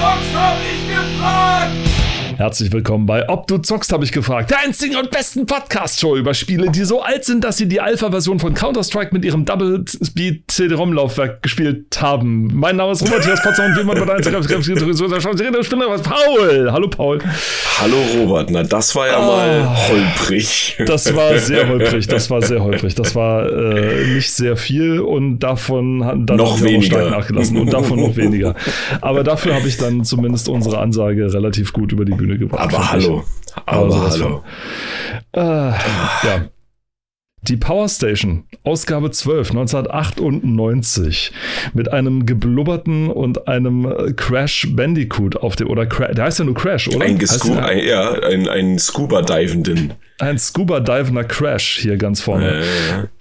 zockst, hab ich gefragt! Herzlich willkommen bei Ob du zockst, habe ich gefragt. Der einzigen und besten Podcast-Show über Spiele, die so alt sind, dass sie die Alpha-Version von Counter-Strike mit ihrem Double-Speed-CD-ROM-Laufwerk gespielt haben. Mein Name ist Robert Hias Potsdam und wie man bei der Paul. Hallo Paul. Hallo Robert, na das war ja oh, mal holprig. Das war sehr holprig, das war sehr holprig. Das war äh, nicht sehr viel und davon hat dann noch weniger nachgelassen und davon noch weniger. Aber dafür habe ich dann zumindest unsere Ansage relativ gut über die Bühne Bühne gebracht. Aber hallo. Aber, Aber hallo. Äh, ja. Die Power Station, Ausgabe 12, 1998, mit einem geblubberten und einem Crash Bandicoot auf dem, oder Cra der heißt ja nur Crash, oder? Ein, Gescu ein, ja, ein, ein Scuba-Divenden. Ein Scuba-Divender Crash hier ganz vorne. Äh,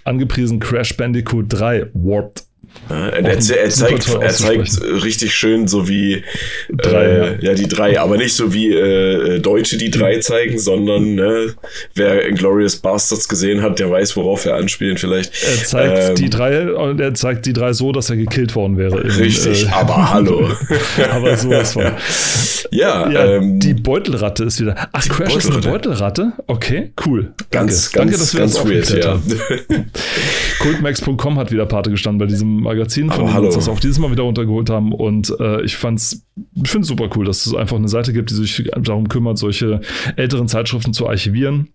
Angepriesen Crash Bandicoot 3, Warped. Ja, er, er, zeigt, er zeigt richtig schön so wie drei, äh, ja. die drei, aber nicht so wie äh, Deutsche die drei zeigen, sondern ne, wer Inglorious Bastards gesehen hat, der weiß, worauf er anspielen vielleicht. Er zeigt ähm, die drei und er zeigt die drei so, dass er gekillt worden wäre. In, richtig, äh, aber hallo. aber so ist von. Ja, ja ähm, die Beutelratte ist wieder. Ach, Crash ist eine Beutelratte? Okay, cool. Ganz, Danke, ganz, Danke, dass wir ganz das weird, ja. Cultmax.com hat wieder Pate gestanden bei diesem Magazin, von dem wir uns das auch dieses Mal wieder untergeholt haben. Und äh, ich fand's, ich finde es super cool, dass es einfach eine Seite gibt, die sich darum kümmert, solche älteren Zeitschriften zu archivieren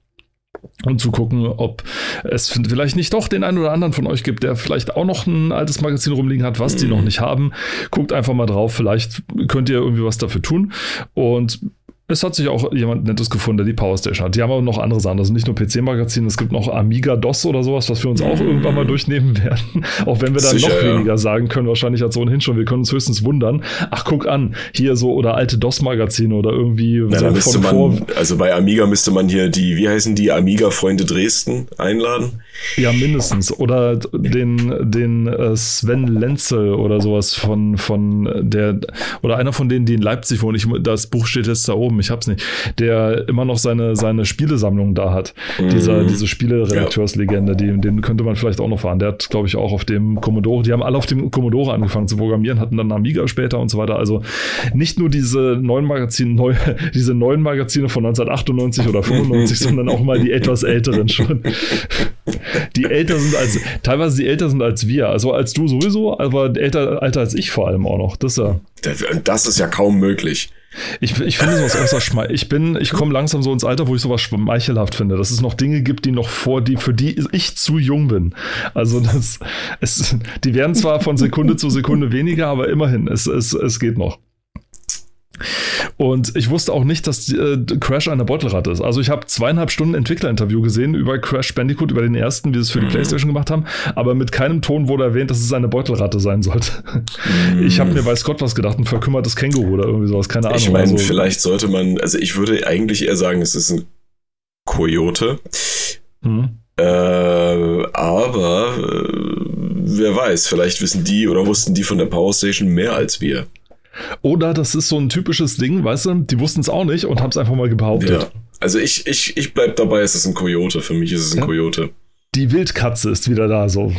und zu gucken, ob es vielleicht nicht doch den einen oder anderen von euch gibt, der vielleicht auch noch ein altes Magazin rumliegen hat, was die noch mhm. nicht haben. Guckt einfach mal drauf, vielleicht könnt ihr irgendwie was dafür tun. Und es hat sich auch jemand Nettes gefunden, der die Powerstation hat. Die haben aber noch andere Sachen. Also nicht nur PC-Magazine, es gibt noch Amiga DOS oder sowas, was wir uns auch irgendwann mal durchnehmen werden. Auch wenn wir Sicher, noch weniger ja. sagen können, wahrscheinlich als ohnehin schon. Wir können uns höchstens wundern. Ach, guck an, hier so oder alte DOS-Magazine oder irgendwie ja, so von man, vor. Also bei Amiga müsste man hier die, wie heißen die, Amiga-Freunde Dresden einladen. Ja, mindestens. Oder den, den äh, Sven Lenzel oder sowas von, von der, oder einer von denen, die in Leipzig wohnen. Ich, das Buch steht jetzt da oben oben, ich hab's nicht, der immer noch seine, seine Spielesammlung da hat. Mhm. Dieser, diese Spieleredakteurslegende, die, den könnte man vielleicht auch noch fahren. Der hat, glaube ich, auch auf dem Commodore, die haben alle auf dem Commodore angefangen zu programmieren, hatten dann Amiga später und so weiter. Also nicht nur diese neuen Magazine, neu, diese neuen Magazine von 1998 oder 95, sondern auch mal die etwas älteren schon. Die älter sind als, teilweise die älter sind als wir. Also als du sowieso, aber älter, älter als ich vor allem auch noch. Das ja. Das ist ja kaum möglich. Ich, ich finde sowas äußerst schmeichelhaft. Ich bin, ich komme langsam so ins Alter, wo ich sowas schmeichelhaft finde, dass es noch Dinge gibt, die noch vor die, für die ich zu jung bin. Also das, es, die werden zwar von Sekunde zu Sekunde weniger, aber immerhin, es, es, es geht noch. Und ich wusste auch nicht, dass äh, Crash eine Beutelratte ist. Also ich habe zweieinhalb Stunden Entwicklerinterview gesehen über Crash Bandicoot, über den ersten, wie sie es für die mhm. Playstation gemacht haben, aber mit keinem Ton wurde erwähnt, dass es eine Beutelratte sein sollte. Mhm. Ich habe mir weiß Gott was gedacht, ein verkümmertes Känguru oder irgendwie sowas, keine Ahnung. Ich meine, also, vielleicht sollte man, also ich würde eigentlich eher sagen, es ist ein Kojote. Mhm. Äh, aber äh, wer weiß, vielleicht wissen die oder wussten die von der Power Station mehr als wir. Oder das ist so ein typisches Ding, weißt du, die wussten es auch nicht und haben es einfach mal behauptet. Ja. Also ich, ich, ich bleib dabei, es ist ein Kojote. Für mich ist es ein ja. Kojote. Die Wildkatze ist wieder da, so.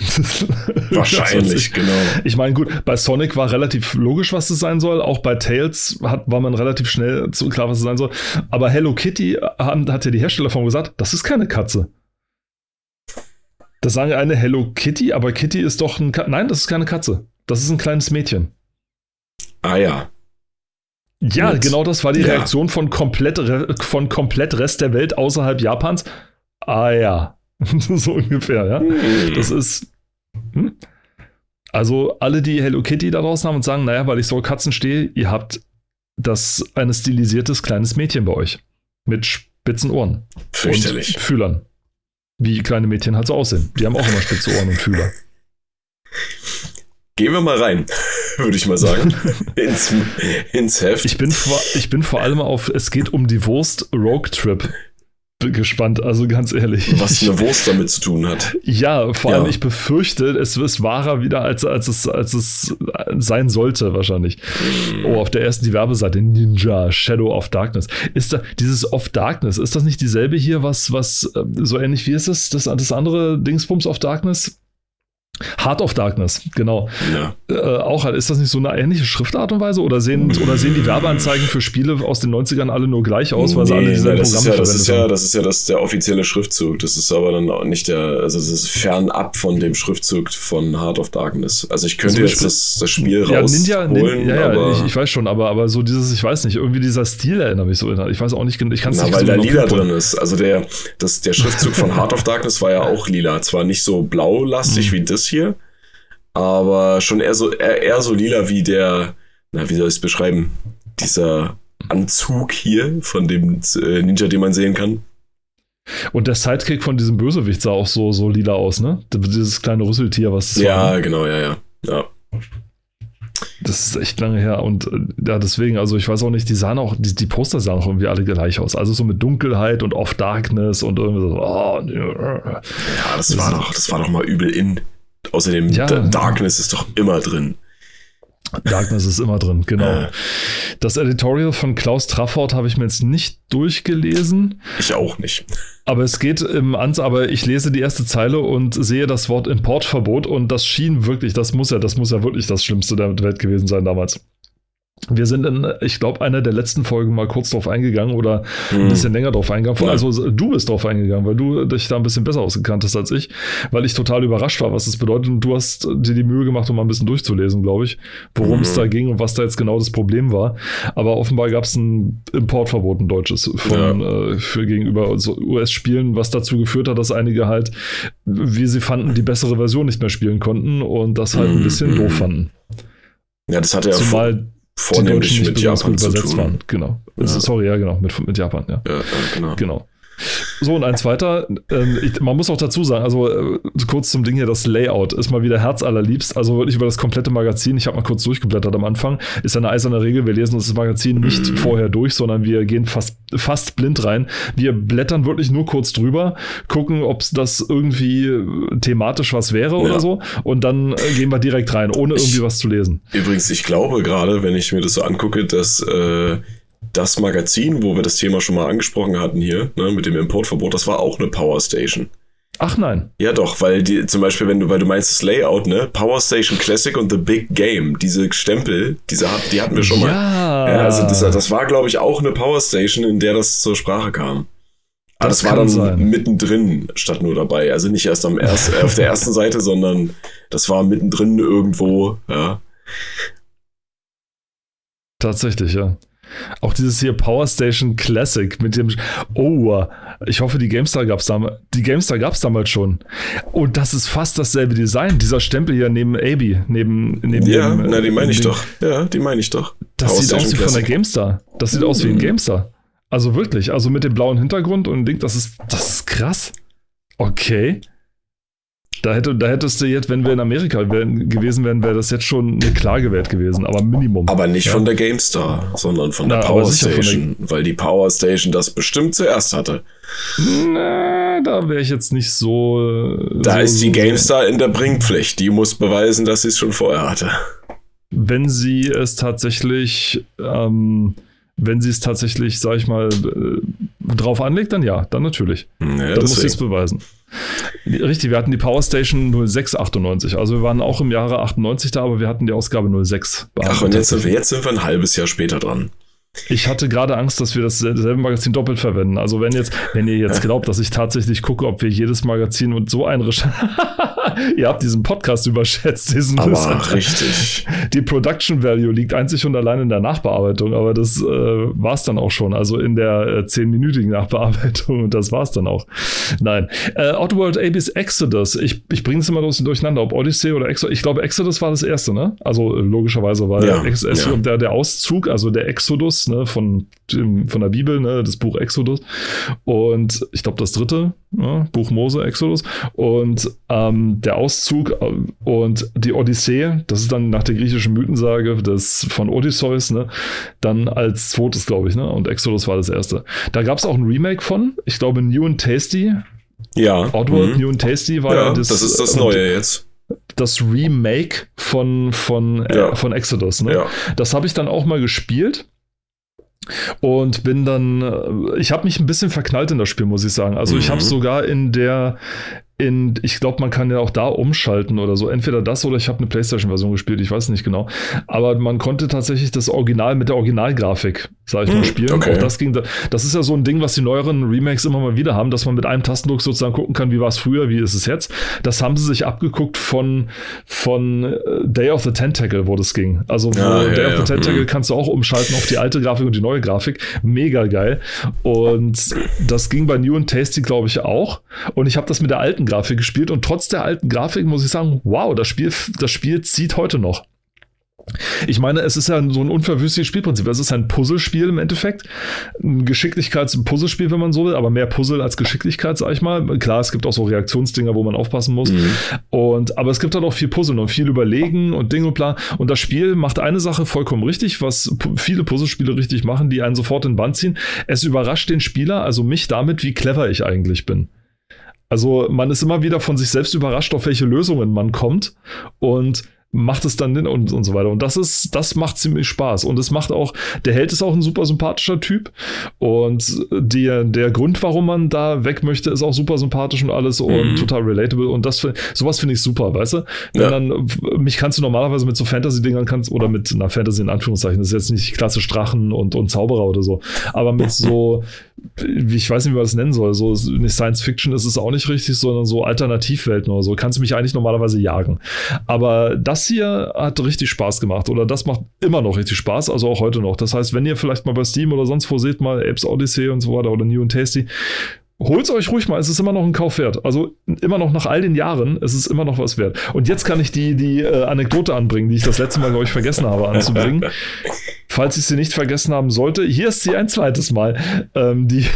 Wahrscheinlich, genau. Ich meine, gut, bei Sonic war relativ logisch, was es sein soll. Auch bei Tails hat, war man relativ schnell zu klar, was es sein soll. Aber Hello Kitty haben, hat ja die Hersteller von gesagt, das ist keine Katze. Das sagen eine Hello Kitty, aber Kitty ist doch ein. Ka Nein, das ist keine Katze. Das ist ein kleines Mädchen. Ah ja. Ja, Mit, genau das war die ja. Reaktion von komplett, von komplett Rest der Welt außerhalb Japans. Ah ja. so ungefähr, ja. Hm. Das ist. Hm? Also alle, die Hello Kitty da draußen haben und sagen, naja, weil ich so Katzen stehe, ihr habt das ein stilisiertes kleines Mädchen bei euch. Mit spitzen Ohren. Fürchterlich. Und Fühlern. Wie kleine Mädchen halt so aussehen. Die haben auch immer spitze Ohren und Fühler. Gehen wir mal rein, würde ich mal sagen, ins, ins Heft. Ich bin, vor, ich bin vor allem auf, es geht um die Wurst Rogue Trip gespannt, also ganz ehrlich. Was eine Wurst damit zu tun hat. Ja, vor ja. allem ich befürchte, es ist wahrer wieder, als, als, es, als es sein sollte, wahrscheinlich. Mm. Oh, auf der ersten die Werbeseite, Ninja, Shadow of Darkness. Ist da, dieses of Darkness, ist das nicht dieselbe hier, was, was, äh, so ähnlich wie ist es, das, das andere Dingsbums of Darkness? Heart of Darkness, genau. Ja. Äh, auch ist das nicht so eine ähnliche Schriftart und Weise oder sehen, oder sehen die Werbeanzeigen für Spiele aus den 90ern alle nur gleich aus, weil nee, sie alle dieselben das Programme ist ja, das ist ja, das ist ja das, der offizielle Schriftzug. Das ist aber dann auch nicht der, also es ist fernab von dem Schriftzug von Heart of Darkness. Also ich könnte also jetzt das, das Spiel ja, rausholen. Ninja, Ninja, ja, ja, ich, ich, weiß schon, aber, aber so dieses, ich weiß nicht, irgendwie dieser Stil erinnert mich so. Ich weiß auch nicht, ich kann es nicht weil da lila drin ist. Also der, das, der Schriftzug von Heart of Darkness war ja auch lila. Zwar nicht so blau-lastig hm. wie das hier, aber schon eher so, eher, eher so lila wie der, na, wie soll ich es beschreiben? Dieser Anzug hier von dem äh, Ninja, den man sehen kann. Und der Sidekick von diesem Bösewicht sah auch so, so lila aus, ne? Dieses kleine Rüsseltier, was das ja, war. Ja, genau, ja, ja. Ja. Das ist echt lange her und äh, ja, deswegen, also ich weiß auch nicht, die sahen auch, die, die Poster sahen auch irgendwie alle gleich aus. Also so mit Dunkelheit und Off Darkness und irgendwie so, oh, ja, das war doch, das war doch mal übel in. Außerdem, ja, Darkness ist doch immer drin. Darkness ist immer drin, genau. Das Editorial von Klaus Trafford habe ich mir jetzt nicht durchgelesen. Ich auch nicht. Aber es geht im Ans, aber ich lese die erste Zeile und sehe das Wort Importverbot und das schien wirklich, das muss ja, das muss ja wirklich das Schlimmste der Welt gewesen sein damals. Wir sind in, ich glaube, einer der letzten Folgen mal kurz drauf eingegangen oder ein hm. bisschen länger drauf eingegangen. Also du bist drauf eingegangen, weil du dich da ein bisschen besser ausgekannt hast als ich, weil ich total überrascht war, was das bedeutet. Und du hast dir die Mühe gemacht, um mal ein bisschen durchzulesen, glaube ich, worum mhm. es da ging und was da jetzt genau das Problem war. Aber offenbar gab es ein Importverbot, ein deutsches, von, ja. äh, für gegenüber US-Spielen, was dazu geführt hat, dass einige halt, wie sie fanden, die bessere Version nicht mehr spielen konnten und das halt mhm. ein bisschen doof fanden. Ja, das hatte ja Zumal vornehmlich mit Japan zu tun. Waren. Genau. Ja. Sorry, ja, genau, mit, mit Japan, ja. ja genau. genau. So, und ein zweiter, ähm, ich, man muss auch dazu sagen, also äh, kurz zum Ding hier, das Layout ist mal wieder herzallerliebst, also wirklich über das komplette Magazin, ich habe mal kurz durchgeblättert am Anfang, ist eine eiserne Regel, wir lesen uns das Magazin nicht mhm. vorher durch, sondern wir gehen fast, fast blind rein. Wir blättern wirklich nur kurz drüber, gucken, ob das irgendwie äh, thematisch was wäre ja. oder so und dann äh, gehen wir direkt rein, ohne irgendwie ich, was zu lesen. Übrigens, ich glaube gerade, wenn ich mir das so angucke, dass äh, das Magazin, wo wir das Thema schon mal angesprochen hatten hier, ne, mit dem Importverbot, das war auch eine Power Station. Ach nein. Ja doch, weil die, zum Beispiel, wenn du, weil du meinst das Layout, ne? Power Station Classic und The Big Game, diese Stempel, diese die hatten wir schon mal. Ja. ja also das, das war, glaube ich, auch eine Power Station, in der das zur Sprache kam. Aber das, das war dann sein. mittendrin statt nur dabei. Also nicht erst am erst, äh, auf der ersten Seite, sondern das war mittendrin irgendwo, ja. Tatsächlich, ja. Auch dieses hier Power Station Classic mit dem. Oh, ich hoffe, die GameStar gab es damals. Die GameStar gab es damals schon. Und das ist fast dasselbe Design. Dieser Stempel hier neben AB, neben, neben Ja, dem, na, die meine ich doch. Ja, die meine ich doch. Das Power sieht Station aus wie Classic. von der GameStar. Das sieht mhm. aus wie ein mhm. GameStar. Also wirklich, also mit dem blauen Hintergrund und Ding, das ist, das ist krass. Okay. Da, hätte, da hättest du jetzt, wenn wir in Amerika wären, gewesen wären, wäre das jetzt schon eine Klage wert gewesen, aber Minimum. Aber nicht ja. von der GameStar, sondern von der Na, Power Station, der... weil die Power Station das bestimmt zuerst hatte. Na, da wäre ich jetzt nicht so. Da so, ist die GameStar in der Bringpflicht. Die muss beweisen, dass sie es schon vorher hatte. Wenn sie es tatsächlich. Ähm, wenn sie es tatsächlich, sag ich mal, äh, drauf anlegt, dann ja, dann natürlich. Ja, dann muss sie es beweisen. Richtig, wir hatten die Power Station 0698. Also wir waren auch im Jahre 98 da, aber wir hatten die Ausgabe 06. Ach, und jetzt, jetzt sind wir ein halbes Jahr später dran. Ich hatte gerade Angst, dass wir dasselbe Magazin doppelt verwenden. Also wenn jetzt, wenn ihr jetzt glaubt, dass ich tatsächlich gucke, ob wir jedes Magazin und so ein ihr habt diesen Podcast überschätzt, diesen aber richtig. Die Production Value liegt einzig und allein in der Nachbearbeitung, aber das äh, war es dann auch schon. Also in der zehnminütigen äh, Nachbearbeitung und das war es dann auch. Nein. Äh, Outworld Abyss Exodus. Ich, ich bringe es immer durcheinander, ob Odyssey oder Exodus. Ich glaube, Exodus war das erste, ne? Also logischerweise, weil ja, Ex ja. Der, der Auszug, also der Exodus ne, von, von der Bibel, ne, das Buch Exodus. Und ich glaube, das dritte, ne, Buch Mose, Exodus. Und ähm, der Auszug äh, und die Odyssee, das ist dann nach der griechischen Mythensage des, von Odysseus, ne, dann als zweites, glaube ich, ne? Und Exodus war das erste. Da gab es auch ein Remake von, ich glaube, New and Tasty. Ja. Outward mhm. New and Tasty war ja, ja das. Das ist das Neue jetzt das Remake von, von, äh, ja. von Exodus. Ne? Ja. Das habe ich dann auch mal gespielt. Und bin dann, äh, ich habe mich ein bisschen verknallt in das Spiel, muss ich sagen. Also mhm. ich habe sogar in der in, ich glaube, man kann ja auch da umschalten oder so. Entweder das oder ich habe eine PlayStation-Version gespielt, ich weiß nicht genau. Aber man konnte tatsächlich das Original mit der Originalgrafik, sag ich mal, hm, spielen. Okay. Auch das ging, das ist ja so ein Ding, was die neueren Remakes immer mal wieder haben, dass man mit einem Tastendruck sozusagen gucken kann, wie war es früher, wie ist es jetzt. Das haben sie sich abgeguckt von, von äh, Day of the Tentacle, wo das ging. Also ja, Day ja, of the Tentacle mhm. kannst du auch umschalten auf die alte Grafik und die neue Grafik. Mega geil. Und das ging bei New and Tasty, glaube ich, auch. Und ich habe das mit der alten Grafik gespielt und trotz der alten Grafik muss ich sagen, wow, das Spiel, das Spiel zieht heute noch. Ich meine, es ist ja so ein unverwüstliches Spielprinzip. Es ist ein Puzzlespiel im Endeffekt. Ein Geschicklichkeits-Puzzlespiel, wenn man so will, aber mehr Puzzle als Geschicklichkeit, sag ich mal. Klar, es gibt auch so Reaktionsdinger, wo man aufpassen muss. Mhm. Und, aber es gibt halt auch viel Puzzle und viel Überlegen und Ding und bla. Und das Spiel macht eine Sache vollkommen richtig, was viele Puzzlespiele richtig machen, die einen sofort in den Band ziehen. Es überrascht den Spieler, also mich damit, wie clever ich eigentlich bin. Also man ist immer wieder von sich selbst überrascht, auf welche Lösungen man kommt. Und macht es dann und, und so weiter. Und das ist, das macht ziemlich Spaß. Und es macht auch, der Held ist auch ein super sympathischer Typ. Und der, der Grund, warum man da weg möchte, ist auch super sympathisch und alles und mhm. total relatable. Und das, sowas finde ich super, weißt du? Wenn ja. dann, mich kannst du normalerweise mit so Fantasy-Dingern kannst, oder mit einer Fantasy in Anführungszeichen, das ist jetzt nicht klassisch Drachen und, und Zauberer oder so, aber mit so, ich weiß nicht, wie man das nennen soll, so nicht Science Fiction ist es auch nicht richtig, sondern so Alternativwelten oder so, kannst du mich eigentlich normalerweise jagen. Aber das hier hat richtig Spaß gemacht oder das macht immer noch richtig Spaß, also auch heute noch. Das heißt, wenn ihr vielleicht mal bei Steam oder sonst wo seht, mal Apes Odyssey und so weiter oder New and Tasty, holt es euch ruhig mal, es ist immer noch ein Kauf wert. Also immer noch nach all den Jahren, es ist immer noch was wert. Und jetzt kann ich die, die äh, Anekdote anbringen, die ich das letzte Mal, glaube ich, vergessen habe anzubringen. Falls ich sie nicht vergessen haben sollte, hier ist sie ein zweites Mal. Ähm, die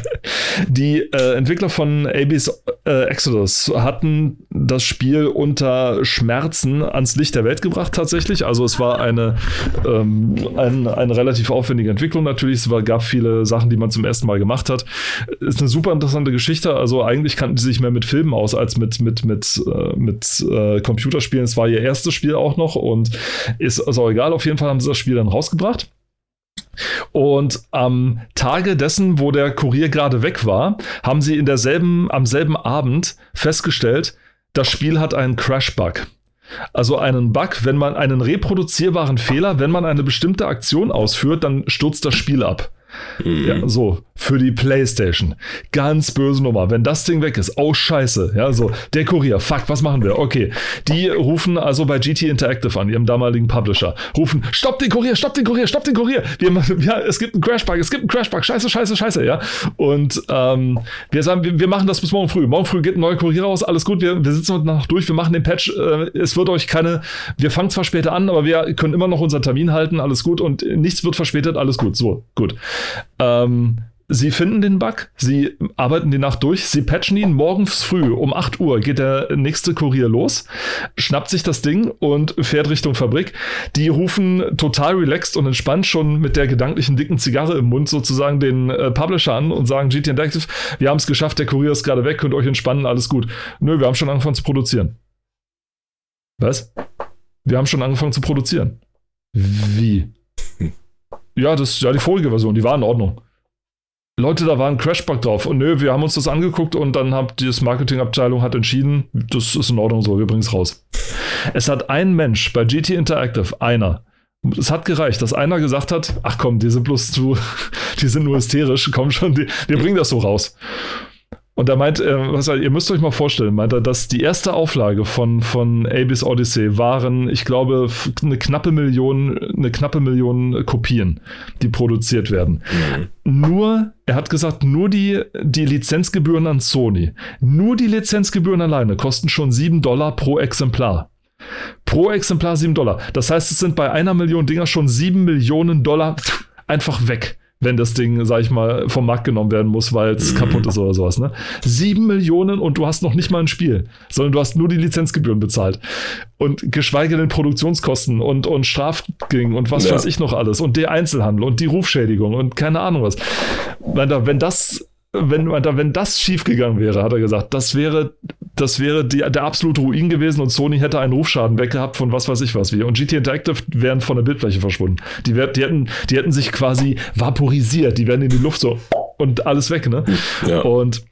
die äh, Entwickler von Abyss äh, Exodus hatten das Spiel unter Schmerzen ans Licht der Welt gebracht tatsächlich. Also es war eine, ähm, ein, eine relativ aufwendige Entwicklung natürlich. Es war, gab viele Sachen, die man zum ersten Mal gemacht hat. Ist eine super interessante Geschichte. Also eigentlich kannten sie sich mehr mit Filmen aus als mit, mit, mit, äh, mit äh, Computerspielen. Es war ihr erstes Spiel auch noch und ist also egal. Auf jeden Fall haben sie das Spiel dann raus rausgebracht. Und am Tage dessen, wo der Kurier gerade weg war, haben sie in derselben, am selben Abend festgestellt, das Spiel hat einen Crash-Bug. Also einen Bug, wenn man einen reproduzierbaren Fehler, wenn man eine bestimmte Aktion ausführt, dann stürzt das Spiel ab. Mhm. Ja, so, für die Playstation. Ganz böse Nummer. Wenn das Ding weg ist, oh scheiße. Ja, so, der Kurier, fuck, was machen wir? Okay. Die rufen also bei GT Interactive an, ihrem damaligen Publisher. Rufen, stopp den Kurier, stopp den Kurier, stopp den Kurier. Wir, ja, es gibt einen Crashbug, es gibt einen Crashbug, scheiße, scheiße, scheiße, ja. Und ähm, wir sagen, wir, wir, machen das bis morgen früh. Morgen früh geht ein neuer Kurier raus, alles gut, wir, wir sitzen heute Nacht durch, wir machen den Patch. Äh, es wird euch keine, wir fangen zwar später an, aber wir können immer noch unseren Termin halten, alles gut und nichts wird verspätet, alles gut. So, gut. Ähm, Sie finden den Bug, sie arbeiten die Nacht durch, sie patchen ihn morgens früh um 8 Uhr geht der nächste Kurier los, schnappt sich das Ding und fährt Richtung Fabrik. Die rufen total relaxed und entspannt schon mit der gedanklichen dicken Zigarre im Mund sozusagen den äh, Publisher an und sagen GT Interactive, wir haben es geschafft, der Kurier ist gerade weg, könnt euch entspannen, alles gut. Nö, wir haben schon angefangen zu produzieren. Was? Wir haben schon angefangen zu produzieren. Wie? Ja, das ja die vorige Version, die war in Ordnung. Leute, da war ein Crashbug drauf. Und nö, wir haben uns das angeguckt und dann hat die Marketingabteilung hat entschieden, das ist in Ordnung so, wir bringen es raus. Es hat ein Mensch bei GT Interactive, einer, es hat gereicht, dass einer gesagt hat, ach komm, die sind bloß zu, die sind nur hysterisch, komm schon, die, wir bringen das so raus. Und er meint, äh, was, ihr müsst euch mal vorstellen, meint er, dass die erste Auflage von, von Abyss Odyssey waren, ich glaube, eine knappe Million, eine knappe Million Kopien, die produziert werden. Mhm. Nur, er hat gesagt, nur die, die Lizenzgebühren an Sony, nur die Lizenzgebühren alleine kosten schon 7 Dollar pro Exemplar. Pro Exemplar 7 Dollar. Das heißt, es sind bei einer Million Dinger schon 7 Millionen Dollar einfach weg wenn das Ding, sag ich mal, vom Markt genommen werden muss, weil es mhm. kaputt ist oder sowas. Ne? Sieben Millionen und du hast noch nicht mal ein Spiel, sondern du hast nur die Lizenzgebühren bezahlt. Und geschweige denn Produktionskosten und, und Strafging und was ja. weiß ich noch alles und der Einzelhandel und die Rufschädigung und keine Ahnung was. Wenn das wenn, wenn das schiefgegangen wäre, hat er gesagt, das wäre, das wäre die, der absolute Ruin gewesen und Sony hätte einen Rufschaden weggehabt von was weiß ich was wie. Und GT Interactive wären von der Bildfläche verschwunden. Die, wär, die, hätten, die hätten sich quasi vaporisiert, die wären in die Luft so und alles weg, ne? Ja. Und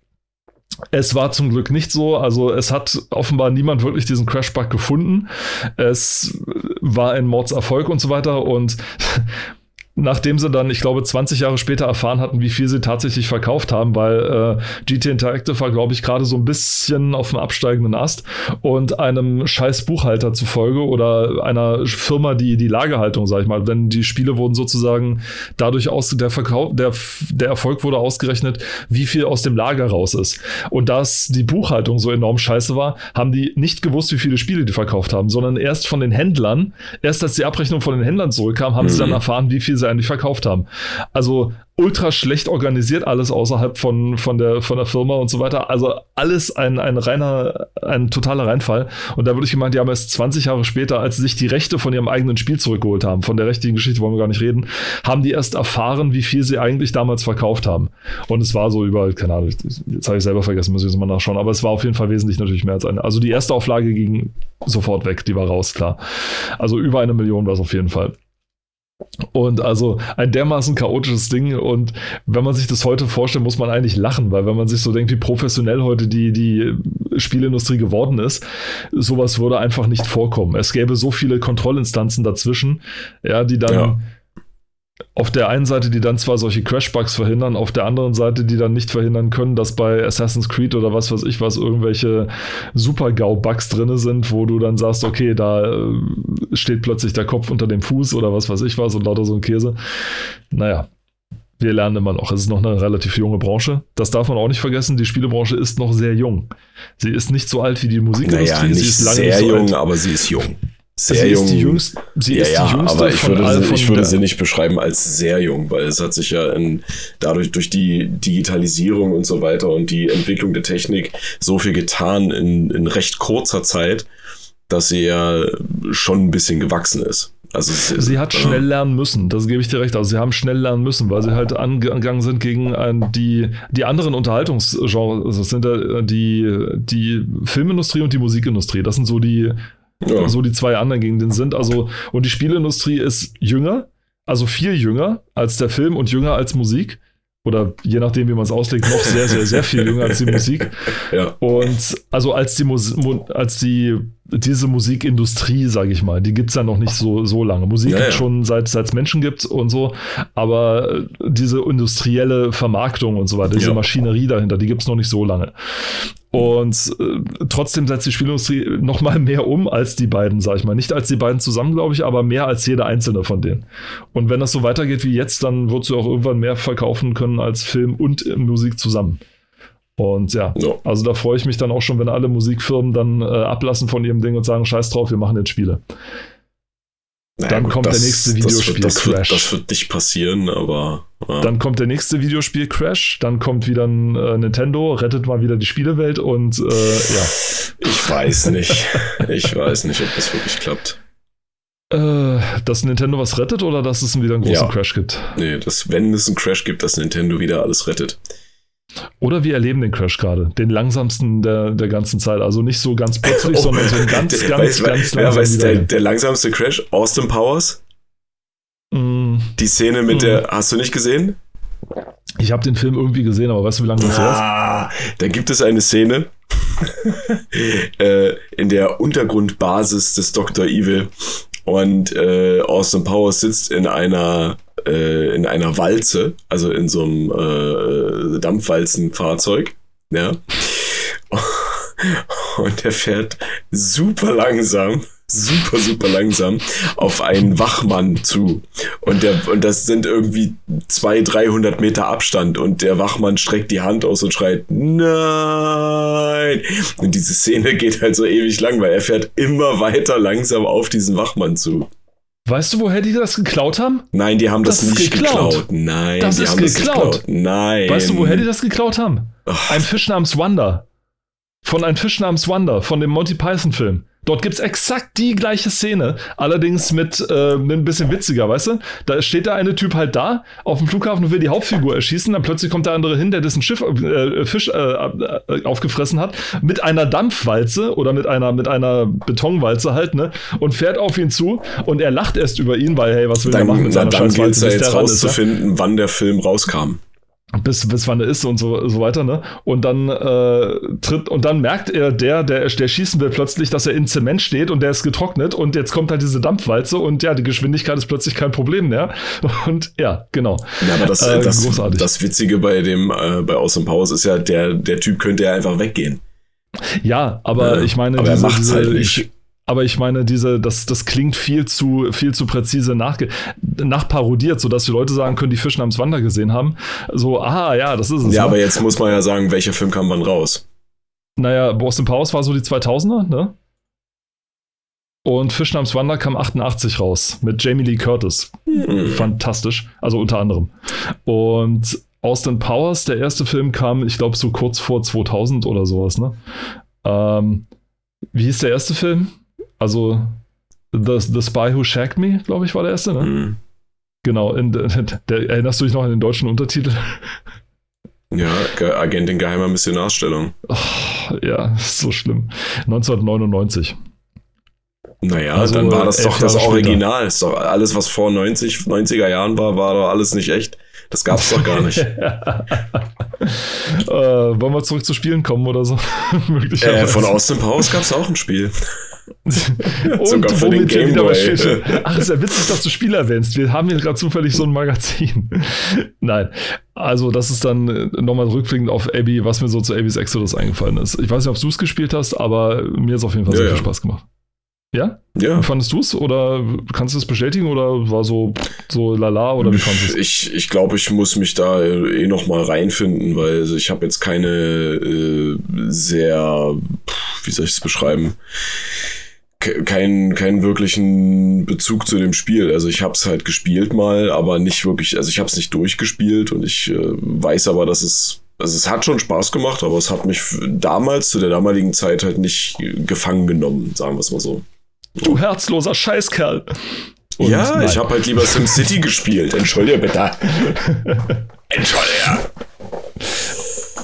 Es war zum Glück nicht so. Also es hat offenbar niemand wirklich diesen Crash-Bug gefunden. Es war ein Mordserfolg und so weiter. Und nachdem sie dann, ich glaube, 20 Jahre später erfahren hatten, wie viel sie tatsächlich verkauft haben, weil äh, GT Interactive war, glaube ich, gerade so ein bisschen auf dem absteigenden Ast und einem scheiß Buchhalter zufolge oder einer Firma, die die Lagerhaltung, sag ich mal, denn die Spiele wurden sozusagen dadurch aus, der Verkauf, der, der Erfolg wurde ausgerechnet, wie viel aus dem Lager raus ist. Und dass die Buchhaltung so enorm scheiße war, haben die nicht gewusst, wie viele Spiele die verkauft haben, sondern erst von den Händlern, erst als die Abrechnung von den Händlern zurückkam, haben mhm. sie dann erfahren, wie viel sie eigentlich verkauft haben. Also ultra schlecht organisiert alles außerhalb von, von, der, von der Firma und so weiter. Also alles ein, ein reiner, ein totaler Reinfall. Und da würde ich gemeint, die haben erst 20 Jahre später, als sie sich die Rechte von ihrem eigenen Spiel zurückgeholt haben, von der richtigen Geschichte wollen wir gar nicht reden, haben die erst erfahren, wie viel sie eigentlich damals verkauft haben. Und es war so über, keine Ahnung, jetzt habe ich selber vergessen, muss ich jetzt mal nachschauen, aber es war auf jeden Fall wesentlich natürlich mehr als eine. Also die erste Auflage ging sofort weg, die war raus, klar. Also über eine Million war es auf jeden Fall. Und also ein dermaßen chaotisches Ding. Und wenn man sich das heute vorstellt, muss man eigentlich lachen, weil wenn man sich so denkt, wie professionell heute die, die Spielindustrie geworden ist, sowas würde einfach nicht vorkommen. Es gäbe so viele Kontrollinstanzen dazwischen, ja, die dann. Ja auf der einen Seite, die dann zwar solche Crash-Bugs verhindern, auf der anderen Seite, die dann nicht verhindern können, dass bei Assassin's Creed oder was weiß ich was irgendwelche Super-GAU-Bugs drin sind, wo du dann sagst, okay, da äh, steht plötzlich der Kopf unter dem Fuß oder was weiß ich was und lauter so ein Käse. Naja, wir lernen immer noch. Es ist noch eine relativ junge Branche. Das darf man auch nicht vergessen. Die Spielebranche ist noch sehr jung. Sie ist nicht so alt wie die Musikindustrie. Naja, nicht sie ist lange sehr nicht so jung, alt. aber sie ist jung sehr sie jung. Ist die jüngste, sie ja, ist ja, die jüngste aber ich würde, sie, ich würde sie nicht beschreiben als sehr jung, weil es hat sich ja in, dadurch durch die Digitalisierung und so weiter und die Entwicklung der Technik so viel getan in, in recht kurzer Zeit, dass sie ja schon ein bisschen gewachsen ist. Also sie, sie hat schnell lernen müssen, das gebe ich dir recht. Also sie haben schnell lernen müssen, weil sie halt angegangen sind gegen ein, die, die anderen Unterhaltungsgenres. Das sind die, die Filmindustrie und die Musikindustrie. Das sind so die ja. So die zwei anderen gegen den sind. Also, und die Spielindustrie ist jünger, also viel jünger als der Film und jünger als Musik. Oder je nachdem, wie man es auslegt, noch sehr, sehr, sehr viel jünger als die Musik. Ja. Und also als die Mus als die diese Musikindustrie, sage ich mal, die gibt es ja noch nicht so, so lange. Musik ja, gibt ja. schon seit es Menschen gibt und so, aber diese industrielle Vermarktung und so weiter, diese ja. Maschinerie dahinter, die gibt es noch nicht so lange. Und äh, trotzdem setzt die Spielindustrie noch mal mehr um als die beiden, sag ich mal. Nicht als die beiden zusammen, glaube ich, aber mehr als jeder einzelne von denen. Und wenn das so weitergeht wie jetzt, dann wird sie auch irgendwann mehr verkaufen können als Film und Musik zusammen. Und ja, ja, also da freue ich mich dann auch schon, wenn alle Musikfirmen dann äh, ablassen von ihrem Ding und sagen, scheiß drauf, wir machen jetzt Spiele. Naja, dann gut, kommt das, der nächste Videospiel das wird, das, Wird, das wird nicht passieren, aber. Ja. Dann kommt der nächste Videospiel Crash, dann kommt wieder ein äh, Nintendo, rettet mal wieder die Spielewelt und äh, ja. Ich weiß nicht. ich weiß nicht, ob das wirklich klappt. Äh, dass Nintendo was rettet oder dass es wieder einen großen ja. Crash gibt? Nee, dass, wenn es einen Crash gibt, dass Nintendo wieder alles rettet. Oder wir erleben den Crash gerade, den langsamsten der, der ganzen Zeit. Also nicht so ganz plötzlich, oh, sondern so ein ganz, ganz, weißt, ganz langsam. Ja, weißt, der, der langsamste Crash, Austin Powers? Mm. Die Szene mit mm. der, hast du nicht gesehen? Ich habe den Film irgendwie gesehen, aber weißt du, wie lange das ah, ist? Da gibt es eine Szene äh, in der Untergrundbasis des Dr. Evil und äh, Austin Powers sitzt in einer äh, in einer Walze, also in so einem äh, Dampfwalzenfahrzeug, ja. Und der fährt super langsam super, super langsam auf einen Wachmann zu. Und, der, und das sind irgendwie 200, 300 Meter Abstand. Und der Wachmann streckt die Hand aus und schreit, nein. Und diese Szene geht halt so ewig lang, weil er fährt immer weiter langsam auf diesen Wachmann zu. Weißt du, woher die das geklaut haben? Nein, die haben das, das nicht geklaut. geklaut. Nein, das ist geklaut. das geklaut. Nein. Weißt du, woher die das geklaut haben? Ach. Ein Fisch namens Wanda. Von einem Fisch namens Wanda, von dem Monty Python-Film. Dort gibt es exakt die gleiche Szene, allerdings mit äh, ein bisschen witziger, weißt du? Da steht der eine Typ halt da auf dem Flughafen und will die Hauptfigur erschießen, dann plötzlich kommt der andere hin, der dessen Schiff, äh, Fisch äh, äh, aufgefressen hat, mit einer Dampfwalze oder mit einer, mit einer Betonwalze halt, ne? Und fährt auf ihn zu und er lacht erst über ihn, weil, hey, was will dann, der machen mit seiner? Dann gilt es ja jetzt rauszufinden, wann der Film rauskam. Bis, bis wann er ist und so, so weiter, ne? Und dann äh, tritt, und dann merkt er, der, der, der schießen will, plötzlich, dass er in Zement steht und der ist getrocknet und jetzt kommt halt diese Dampfwalze und ja, die Geschwindigkeit ist plötzlich kein Problem mehr. Und ja, genau. Ja, aber das, äh, das, das Witzige bei dem, äh, bei Awesome Powers ist ja, der, der Typ könnte ja einfach weggehen. Ja, aber ja, ich meine, aber diese, er macht's halt nicht. Aber ich meine, diese, das, das klingt viel zu, viel zu präzise nachge nachparodiert, sodass die Leute sagen können, die Fisch namens Wander gesehen haben. So, ah, ja, das ist es. Ja, ne? aber jetzt muss man ja sagen, welcher Film kam wann raus? Naja, Boston Powers war so die 2000er, ne? Und Fisch namens Wander kam 88 raus mit Jamie Lee Curtis. Hm. Fantastisch. Also unter anderem. Und Austin Powers, der erste Film, kam, ich glaube, so kurz vor 2000 oder sowas, ne? Ähm, wie hieß der erste Film? Also The, The Spy Who Shagged Me, glaube ich, war der erste, ne? Mhm. Genau, in, der, der, erinnerst du dich noch an den deutschen Untertitel? Ja, Agent in geheimer Missionarstellung. Oh, ja, so schlimm. 1999. Naja, also dann war das doch das Original. Ist doch alles, was vor 90, 90er Jahren war, war doch alles nicht echt. Das gab es doch gar nicht. äh, wollen wir zurück zu Spielen kommen oder so? äh, von Austin Powers gab es auch ein Spiel. Und Sogar für den Game Boy. Ach, ist ja witzig, dass du Spiele erwähnst. Wir haben hier gerade zufällig so ein Magazin. Nein. Also, das ist dann äh, nochmal rückblickend auf Abby, was mir so zu Abby's Exodus eingefallen ist. Ich weiß nicht, ob du es gespielt hast, aber mir ist auf jeden Fall ja, sehr ja. viel Spaß gemacht. Ja? Ja. Fandest du es oder kannst du es bestätigen oder war so, so lala oder wie fandest du es? Ich, ich glaube, ich muss mich da eh noch mal reinfinden, weil also ich habe jetzt keine äh, sehr, wie soll ich es beschreiben, keinen keinen wirklichen Bezug zu dem Spiel. Also ich habe es halt gespielt mal, aber nicht wirklich, also ich habe es nicht durchgespielt und ich äh, weiß aber, dass es also es hat schon Spaß gemacht, aber es hat mich damals zu der damaligen Zeit halt nicht gefangen genommen, sagen wir es mal so. Du herzloser Scheißkerl. Und ja, nein. ich habe halt lieber SimCity gespielt. Entschuldige bitte. Entschuldige.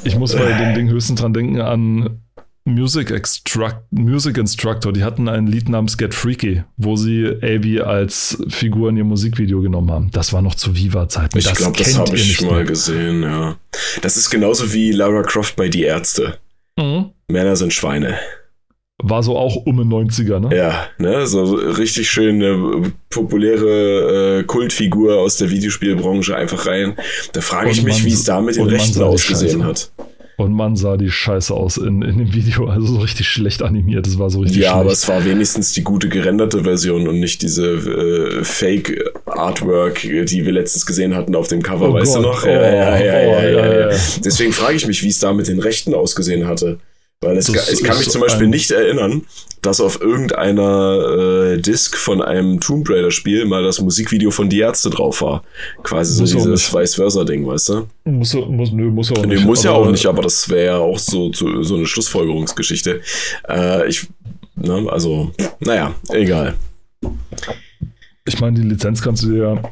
Ich muss bei dem Ding höchstens dran denken an Music, Extract, Music Instructor. Die hatten ein Lied namens Get Freaky, wo sie Abby als Figur in ihr Musikvideo genommen haben. Das war noch zu Viva-Zeiten. Ich glaube, das habe ich mal mehr. gesehen, ja. Das ist genauso wie Lara Croft bei Die Ärzte. Mhm. Männer sind Schweine. War so auch um den 90er, ne? Ja, ne? So richtig schöne populäre äh, Kultfigur aus der Videospielbranche einfach rein. Da frage ich mich, wie es da mit den Rechten ausgesehen hat. Und man sah die Scheiße aus in, in dem Video, also so richtig schlecht animiert. Das war so richtig Ja, schlecht. aber es war wenigstens die gute gerenderte Version und nicht diese äh, Fake-Artwork, die wir letztens gesehen hatten auf dem Cover, oh weißt Gott. du noch? Oh, ja, ja, ja, oh, ja, ja, Deswegen frage ich mich, wie es da mit den Rechten ausgesehen hatte. Weil es, ich kann mich zum Beispiel nicht erinnern, dass auf irgendeiner äh, Disc von einem Tomb Raider Spiel mal das Musikvideo von Die Ärzte drauf war. Quasi so dieses Vice-Versa-Ding, weißt du? Muss, muss, nö, muss auch nicht. Nee, muss ja auch nicht, aber das wäre ja auch so, so, so eine Schlussfolgerungsgeschichte. Äh, ich, ne, also, naja, egal. Ich meine, die Lizenz kannst du dir ja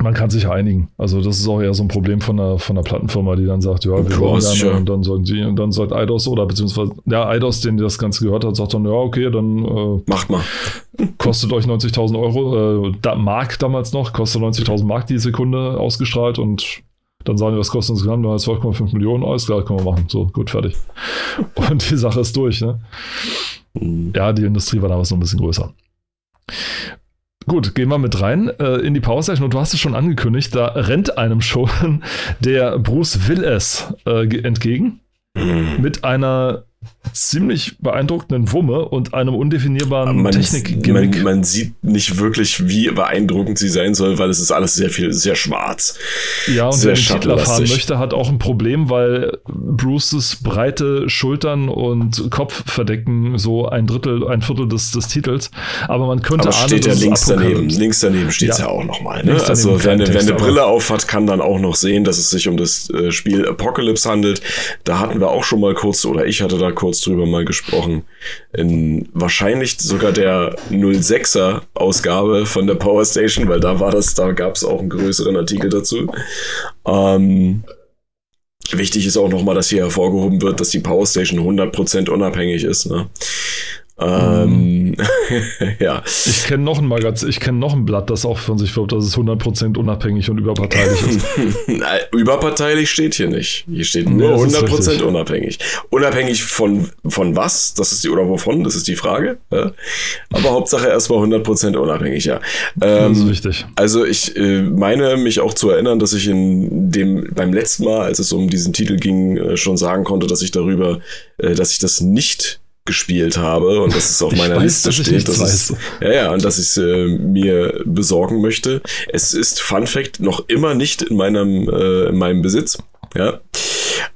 man kann sich einigen. Also das ist auch eher so ein Problem von der, von der Plattenfirma, die dann sagt, ja, wir wollen gerne und dann sagen sie, und dann sagt Eidos oder beziehungsweise, ja, Eidos, den das Ganze gehört hat, sagt dann, ja, okay, dann äh, macht mal. Kostet euch 90.000 Euro, äh, da, Mark damals noch, kostet 90.000 Mark die Sekunde ausgestrahlt und dann sagen wir, was kostet uns insgesamt? 12,5 Millionen, alles klar, können wir machen. So, gut, fertig. Und die Sache ist durch, ne? Mhm. Ja, die Industrie war damals noch ein bisschen größer. Gut, gehen wir mit rein äh, in die Power Session und du hast es schon angekündigt, da rennt einem schon der Bruce Willis äh, entgegen mhm. mit einer ziemlich beeindruckenden Wumme und einem undefinierbaren technik man, man, sieht nicht wirklich, wie beeindruckend sie sein soll, weil es ist alles sehr viel, sehr schwarz. Ja, und sehr wer den Titel erfahren möchte, hat auch ein Problem, weil Bruces breite Schultern und Kopf verdecken so ein Drittel, ein Viertel des, des Titels. Aber man könnte Aber ahnen, steht ja links daneben. Links daneben steht es ja. ja. auch nochmal. Ne? Also wer eine, wer eine Brille auf hat, kann dann auch noch sehen, dass es sich um das äh, Spiel Apocalypse handelt. Da hatten wir auch schon mal kurz, oder ich hatte da kurz drüber mal gesprochen. In wahrscheinlich sogar der 06er Ausgabe von der Power Station, weil da war das, da gab es auch einen größeren Artikel dazu. Ähm, wichtig ist auch nochmal, dass hier hervorgehoben wird, dass die Power Station 100% unabhängig ist. Ne? Ähm, mhm. ja. Ich kenne noch ein Magazin, ich kenne noch ein Blatt, das auch von sich wirbt, dass es 100% unabhängig und überparteilich ist. überparteilich steht hier nicht. Hier steht nur nee, 100% unabhängig. Unabhängig von, von was? Das ist die, oder wovon? Das ist die Frage. Ja? Aber Hauptsache erstmal 100% unabhängig, ja. Ähm, das ist wichtig. Also ich äh, meine mich auch zu erinnern, dass ich in dem, beim letzten Mal, als es um diesen Titel ging, äh, schon sagen konnte, dass ich darüber, äh, dass ich das nicht gespielt habe und dass es auf meiner weiß, Liste steht. Das ist, ja, ja, und dass ich es äh, mir besorgen möchte. Es ist Fun Fact noch immer nicht in meinem, äh, in meinem Besitz. Ja.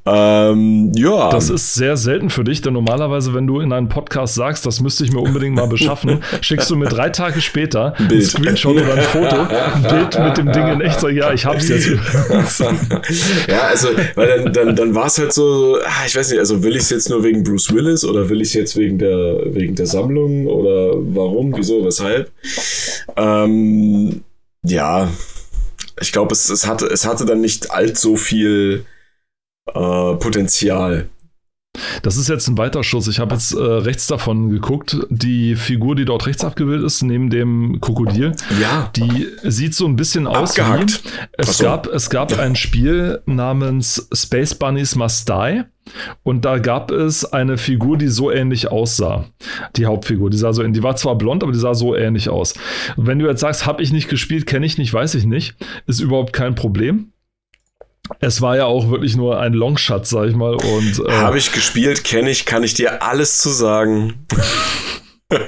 Ähm, ja. Das ist sehr selten für dich, denn normalerweise, wenn du in einem Podcast sagst, das müsste ich mir unbedingt mal beschaffen, schickst du mir drei Tage später ein, ein Screenshot oder ein Foto, ein Bild mit dem Ding in echt, so, ja, ich hab's jetzt. ja, also, weil dann, dann, dann war es halt so, ah, ich weiß nicht, also will ich es jetzt nur wegen Bruce Willis oder will ich es jetzt wegen der, wegen der Sammlung oder warum, wieso, weshalb? Ähm, ja, ich glaube, es, es, hatte, es hatte dann nicht allzu viel äh, Potenzial. Das ist jetzt ein Weiterschuss. Ich habe jetzt äh, rechts davon geguckt. Die Figur, die dort rechts abgebildet ist, neben dem Krokodil, ja. die sieht so ein bisschen aus Abgehackt. wie. Es, so. gab, es gab ein Spiel namens Space Bunnies Must Die. Und da gab es eine Figur, die so ähnlich aussah. Die Hauptfigur. Die sah so, die war zwar blond, aber die sah so ähnlich aus. wenn du jetzt sagst, habe ich nicht gespielt, kenne ich nicht, weiß ich nicht, ist überhaupt kein Problem. Es war ja auch wirklich nur ein Longshot, sag ich mal. Und äh, habe ich gespielt, kenne ich, kann ich dir alles zu sagen.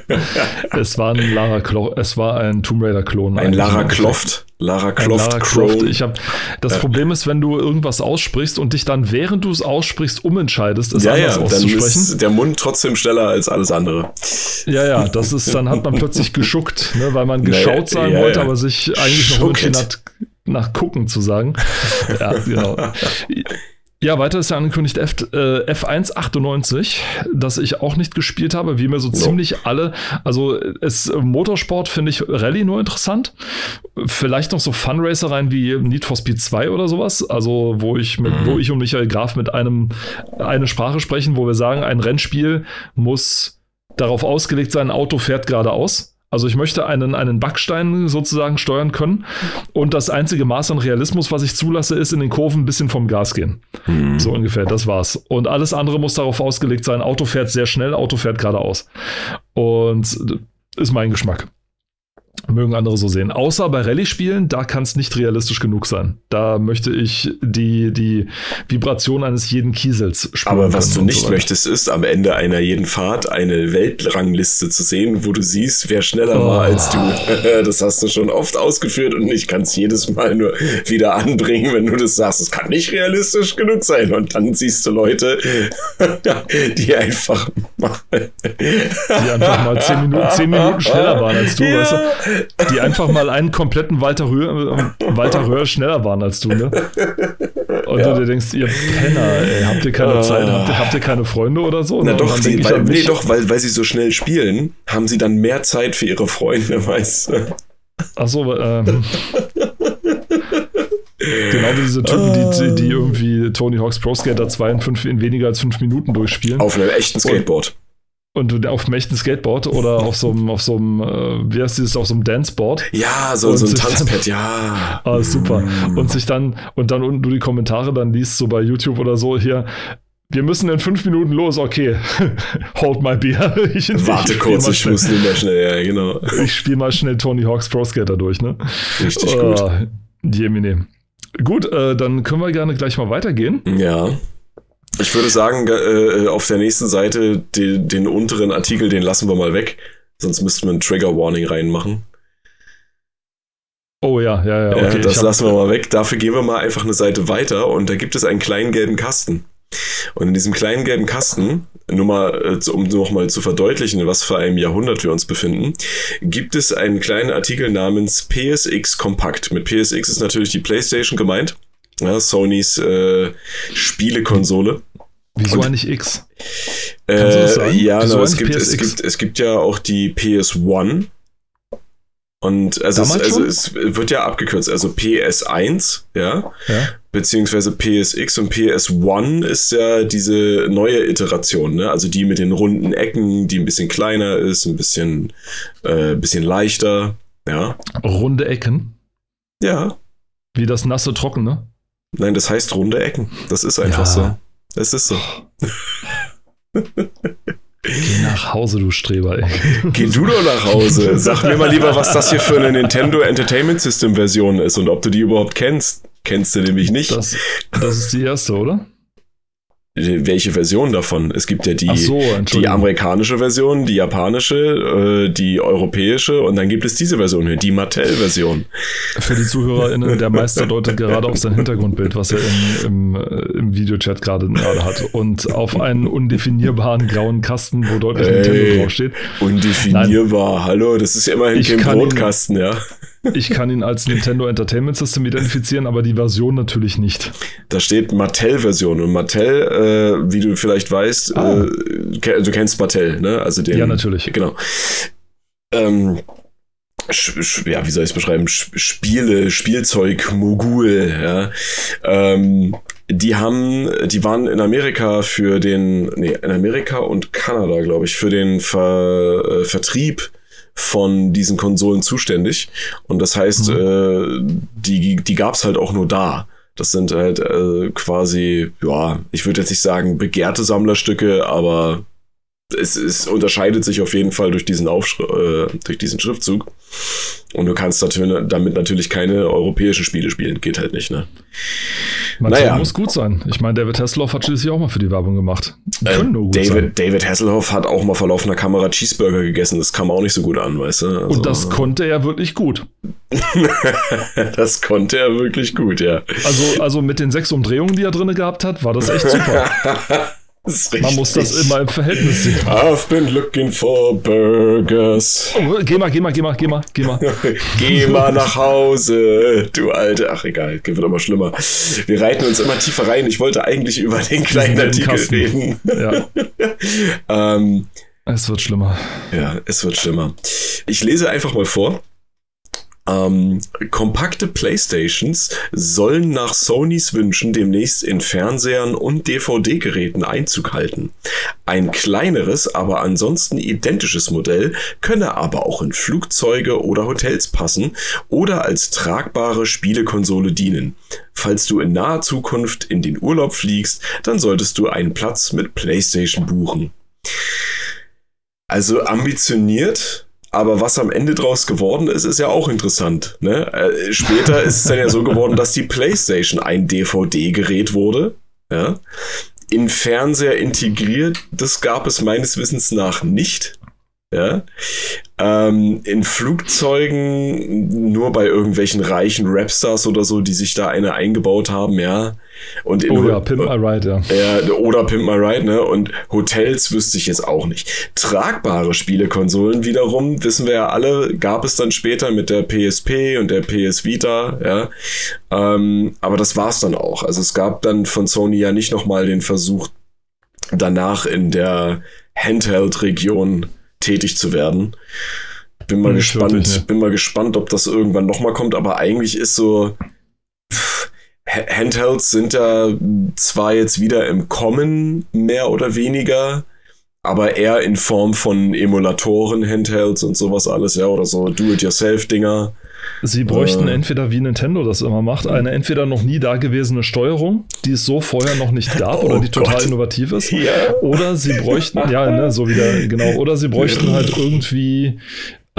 es war ein Lara Clo es war ein Tomb Raider Klon. Ein Lara Croft. Lara Croft Lara Croft. Ich hab, das ja. Problem ist, wenn du irgendwas aussprichst und dich dann, während du es aussprichst, umentscheidest, es ja, anders ja, auszusprechen. Dann ist der Mund trotzdem schneller als alles andere. Ja, ja, das ist, dann hat man plötzlich geschuckt, ne, weil man geschaut sagen ja, wollte, aber sich eigentlich noch umentschieden hat, nach gucken zu sagen. ja, genau. Ja, weiter ist ja angekündigt F, äh, F198, das ich auch nicht gespielt habe, wie mir so no. ziemlich alle. Also es, Motorsport finde ich Rallye nur interessant. Vielleicht noch so Funracereien wie Need for Speed 2 oder sowas. Also wo ich mit, mhm. wo ich und Michael Graf mit einem eine Sprache sprechen, wo wir sagen, ein Rennspiel muss darauf ausgelegt sein, ein Auto fährt geradeaus. Also ich möchte einen, einen Backstein sozusagen steuern können. Und das einzige Maß an Realismus, was ich zulasse, ist in den Kurven ein bisschen vom Gas gehen. Hm. So ungefähr, das war's. Und alles andere muss darauf ausgelegt sein, Auto fährt sehr schnell, Auto fährt geradeaus. Und ist mein Geschmack. Mögen andere so sehen. Außer bei Rallye-Spielen, da kann es nicht realistisch genug sein. Da möchte ich die, die Vibration eines jeden Kiesels spüren. Aber was du nicht so möchtest, ist am Ende einer jeden Fahrt eine Weltrangliste zu sehen, wo du siehst, wer schneller oh. war als du. Das hast du schon oft ausgeführt und ich kann es jedes Mal nur wieder anbringen, wenn du das sagst. Es kann nicht realistisch genug sein. Und dann siehst du Leute, die einfach mal, die einfach mal zehn Minuten, zehn Minuten schneller waren als du, ja. weißt du? Die einfach mal einen kompletten Walter Röhr, Walter Röhr schneller waren als du, ne? Und ja. du dir denkst, ihr Penner, ey, habt ihr keine uh. Zeit, habt ihr, habt ihr, keine Freunde oder so? Na doch, die, weil, nee, doch, weil, weil sie so schnell spielen, haben sie dann mehr Zeit für ihre Freunde, weißt du? Achso, ähm. Genau wie diese Typen, die, die irgendwie Tony Hawk's Pro Skater 2 in, fünf, in weniger als fünf Minuten durchspielen. Auf einem echten Skateboard. Und und du auf einem echten Skateboard oder auf so einem, auf so einem, äh, wie heißt dieses, auf so einem Danceboard. Ja, so, so ein Tanzpad, ja. Ah, super. Mm. Und sich dann, und dann unten du die Kommentare dann liest, so bei YouTube oder so, hier, wir müssen in fünf Minuten los, okay. Hold my beer. Ich, Warte ich kurz, ich muss nicht mehr schnell, ja, genau. Ich spiele mal schnell Tony Hawk's Pro Skater durch, ne? Richtig uh, gut. Jemine. Gut, äh, dann können wir gerne gleich mal weitergehen. Ja. Ich würde sagen, äh, auf der nächsten Seite den, den unteren Artikel, den lassen wir mal weg. Sonst müssten wir ein Trigger Warning reinmachen. Oh ja, ja, ja. Okay, äh, das lassen wir mal weg. Dafür gehen wir mal einfach eine Seite weiter und da gibt es einen kleinen gelben Kasten. Und in diesem kleinen gelben Kasten, nur mal, äh, um nochmal zu verdeutlichen, in was für einem Jahrhundert wir uns befinden, gibt es einen kleinen Artikel namens PSX Kompakt. Mit PSX ist natürlich die PlayStation gemeint. Ja, Sonys äh, Spielekonsole. Wieso eigentlich X? Äh, ja, no, es, gibt, es, gibt, es gibt ja auch die PS1. Und also, es, also es wird ja abgekürzt, also PS1, ja. ja. beziehungsweise PSX und PS1 ist ja diese neue Iteration, ne? Also die mit den runden Ecken, die ein bisschen kleiner ist, ein bisschen, äh, bisschen leichter, ja. Runde Ecken? Ja. Wie das nasse Trockene? Nein, das heißt runde Ecken. Das ist einfach ja. so. Es ist so. Geh nach Hause, du Streber, ey. Geh du doch nach Hause. Sag mir mal lieber, was das hier für eine Nintendo Entertainment System Version ist und ob du die überhaupt kennst. Kennst du nämlich nicht. Das, das ist die erste, oder? Welche Version davon? Es gibt ja die, so, die amerikanische Version, die japanische, äh, die europäische und dann gibt es diese Version hier, die Mattel-Version. Für die ZuhörerInnen, der Meister deutet gerade auf sein Hintergrundbild, was er im, im, äh, im Videochat gerade hat. Und auf einen undefinierbaren grauen Kasten, wo deutlich Ey, Nintendo draufsteht. Undefinierbar, Nein. hallo, das ist ja immerhin kein Brotkasten, ja. Ich kann ihn als Nintendo Entertainment System identifizieren, aber die Version natürlich nicht. Da steht Mattel-Version und Mattel, äh, wie du vielleicht weißt, ah. äh, du kennst Mattel, ne? Also den, ja, natürlich. Genau. Ähm, ja, wie soll ich es beschreiben? Spiele, Spielzeug, Mogul, ja. Ähm, die haben, die waren in Amerika für den, nee, in Amerika und Kanada, glaube ich, für den Ver, äh, Vertrieb von diesen Konsolen zuständig. Und das heißt, mhm. äh, die, die gab es halt auch nur da. Das sind halt äh, quasi, ja, ich würde jetzt nicht sagen begehrte Sammlerstücke, aber es, es unterscheidet sich auf jeden Fall durch diesen, Aufschri äh, durch diesen Schriftzug. Und du kannst damit natürlich keine europäischen Spiele spielen. Geht halt nicht, ne? Mattel naja. muss gut sein. Ich meine, David Hasselhoff hat schließlich auch mal für die Werbung gemacht. Äh, können nur gut David, sein. David Hasselhoff hat auch mal vor laufender Kamera Cheeseburger gegessen. Das kam auch nicht so gut an, weißt du? Also, Und das konnte er wirklich gut. das konnte er wirklich gut, ja. Also, also mit den sechs Umdrehungen, die er drin gehabt hat, war das echt super. Man muss das immer im Verhältnis sehen. I've been looking for burgers. Oh, geh mal, geh mal, geh mal, geh mal, geh mal. geh mal nach Hause, du Alte. Ach egal, wird immer schlimmer. Wir reiten uns immer tiefer rein. Ich wollte eigentlich über den kleinen Artikel Kasten. reden. Ja. ähm, es wird schlimmer. Ja, es wird schlimmer. Ich lese einfach mal vor. Ähm, kompakte Playstations sollen nach Sonys Wünschen demnächst in Fernsehern und DVD-Geräten Einzug halten. Ein kleineres, aber ansonsten identisches Modell könne aber auch in Flugzeuge oder Hotels passen oder als tragbare Spielekonsole dienen. Falls du in naher Zukunft in den Urlaub fliegst, dann solltest du einen Platz mit Playstation buchen. Also ambitioniert, aber was am Ende draus geworden ist, ist ja auch interessant. Ne? Äh, später ist es dann ja so geworden, dass die PlayStation ein DVD-Gerät wurde. Ja? In Fernseher integriert, das gab es meines Wissens nach nicht. Ja? Ähm, in Flugzeugen nur bei irgendwelchen reichen Rapstars oder so, die sich da eine eingebaut haben, ja. Und in oh ja, Pimp My Ride, ja. ja. Oder Pimp My Ride, ne? Und Hotels wüsste ich jetzt auch nicht. Tragbare Spielekonsolen wiederum, wissen wir ja alle, gab es dann später mit der PSP und der PS Vita, ja. Ähm, aber das war's dann auch. Also es gab dann von Sony ja nicht nochmal den Versuch, danach in der Handheld-Region tätig zu werden. Bin mal nicht gespannt, wirklich, ne? bin mal gespannt, ob das irgendwann nochmal kommt, aber eigentlich ist so. Handhelds sind ja zwar jetzt wieder im Kommen, mehr oder weniger, aber eher in Form von Emulatoren, Handhelds und sowas alles, ja, oder so Do-it-yourself-Dinger. Sie bräuchten äh, entweder, wie Nintendo das immer macht, eine entweder noch nie dagewesene Steuerung, die es so vorher noch nicht gab oh oder die total Gott. innovativ ist. Ja. Oder sie bräuchten, ja, ne, so wieder, genau, oder sie bräuchten halt irgendwie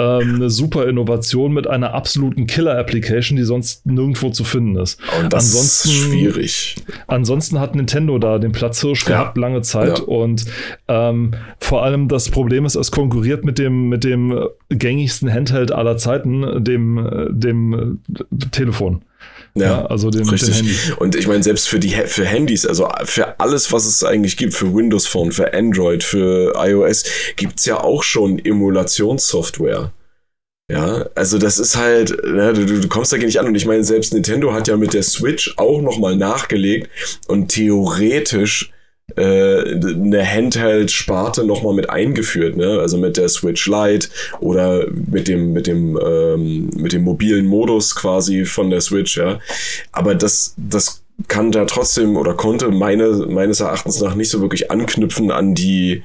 ähm, eine super Innovation mit einer absoluten Killer-Application, die sonst nirgendwo zu finden ist. Und das ansonsten, ist schwierig. Ansonsten hat Nintendo da den Platzhirsch ja. gehabt lange Zeit ja. und ähm, vor allem das Problem ist, es konkurriert mit dem, mit dem gängigsten Handheld aller Zeiten, dem, dem Telefon. Ja, ja, also den, richtig. Den Handy. Und ich meine, selbst für die für Handys, also für alles, was es eigentlich gibt, für Windows Phone, für Android, für iOS, gibt's ja auch schon Emulationssoftware. Ja, also das ist halt, ne, du, du kommst da nicht an. Und ich meine, selbst Nintendo hat ja mit der Switch auch nochmal nachgelegt und theoretisch äh, eine Handheld-Sparte nochmal mit eingeführt, ne? Also mit der Switch Lite oder mit dem, mit dem, ähm, mit dem mobilen Modus quasi von der Switch, ja. Aber das, das kann da trotzdem oder konnte meine, meines Erachtens nach nicht so wirklich anknüpfen an die,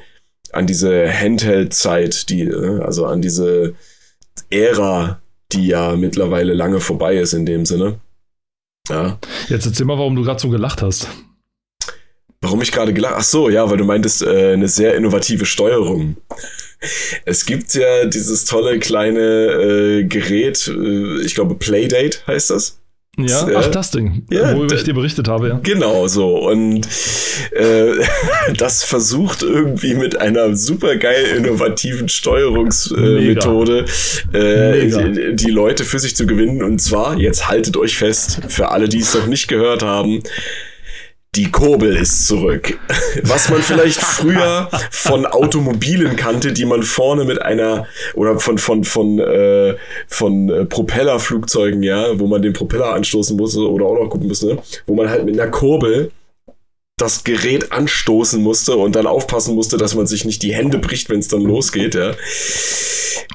an diese Handheld-Zeit, die, äh, also an diese Ära, die ja mittlerweile lange vorbei ist in dem Sinne. Ja. Jetzt erzähl mal, warum du gerade so gelacht hast. Warum ich gerade gelacht? Ach so, ja, weil du meintest, äh, eine sehr innovative Steuerung. Es gibt ja dieses tolle kleine äh, Gerät, äh, ich glaube Playdate heißt das. Ja, ach, das Ding, ja, worüber ich dir berichtet habe, ja. Genau so. Und äh, das versucht irgendwie mit einer super geil innovativen Steuerungsmethode äh, äh, die Leute für sich zu gewinnen. Und zwar, jetzt haltet euch fest, für alle, die es noch nicht gehört haben, die Kurbel ist zurück. Was man vielleicht früher von Automobilen kannte, die man vorne mit einer oder von von von äh, von äh, Propellerflugzeugen, ja, wo man den Propeller anstoßen musste oder auch noch gucken musste, wo man halt mit einer Kurbel das Gerät anstoßen musste und dann aufpassen musste, dass man sich nicht die Hände bricht, wenn es dann losgeht, ja.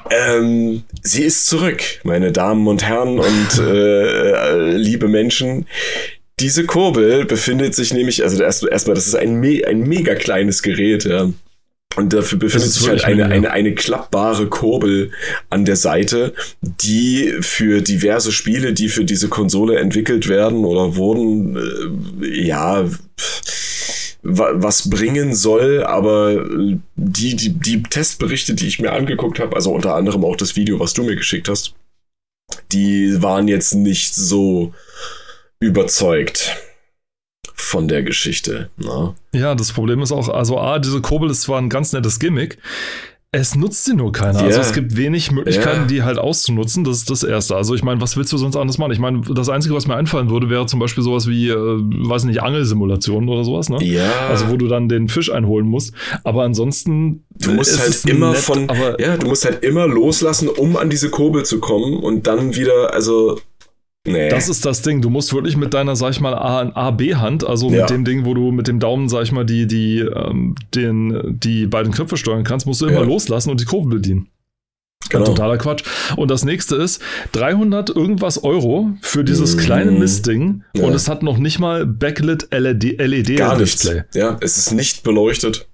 Ähm, sie ist zurück, meine Damen und Herren und äh, äh liebe Menschen diese Kurbel befindet sich nämlich, also erstmal, erst das ist ein, me ein mega kleines Gerät, ja. Und dafür befindet sich halt eine, eine, eine klappbare Kurbel an der Seite, die für diverse Spiele, die für diese Konsole entwickelt werden oder wurden, äh, ja, was bringen soll, aber die, die, die Testberichte, die ich mir angeguckt habe, also unter anderem auch das Video, was du mir geschickt hast, die waren jetzt nicht so überzeugt von der Geschichte. Ne? Ja, das Problem ist auch, also A, diese Kurbel ist zwar ein ganz nettes Gimmick, es nutzt sie nur keiner. Yeah. Also es gibt wenig Möglichkeiten, yeah. die halt auszunutzen. Das ist das Erste. Also ich meine, was willst du sonst anders machen? Ich meine, das Einzige, was mir einfallen würde, wäre zum Beispiel sowas wie, äh, weiß nicht, Angelsimulationen oder sowas, ne? Ja. Also wo du dann den Fisch einholen musst. Aber ansonsten. Du musst halt immer nett, von, ja, du musst halt immer loslassen, um an diese Kurbel zu kommen und dann wieder, also Nee. Das ist das Ding. Du musst wirklich mit deiner, sag ich mal, A-B-Hand, also ja. mit dem Ding, wo du mit dem Daumen, sag ich mal, die, die, ähm, den, die beiden Knöpfe steuern kannst, musst du immer ja. loslassen und die Kurve bedienen. Genau. Totaler Quatsch. Und das nächste ist 300 irgendwas Euro für dieses mmh. kleine Mistding ja. und es hat noch nicht mal Backlit LED, LED Gar Display. Ja, es ist nicht beleuchtet.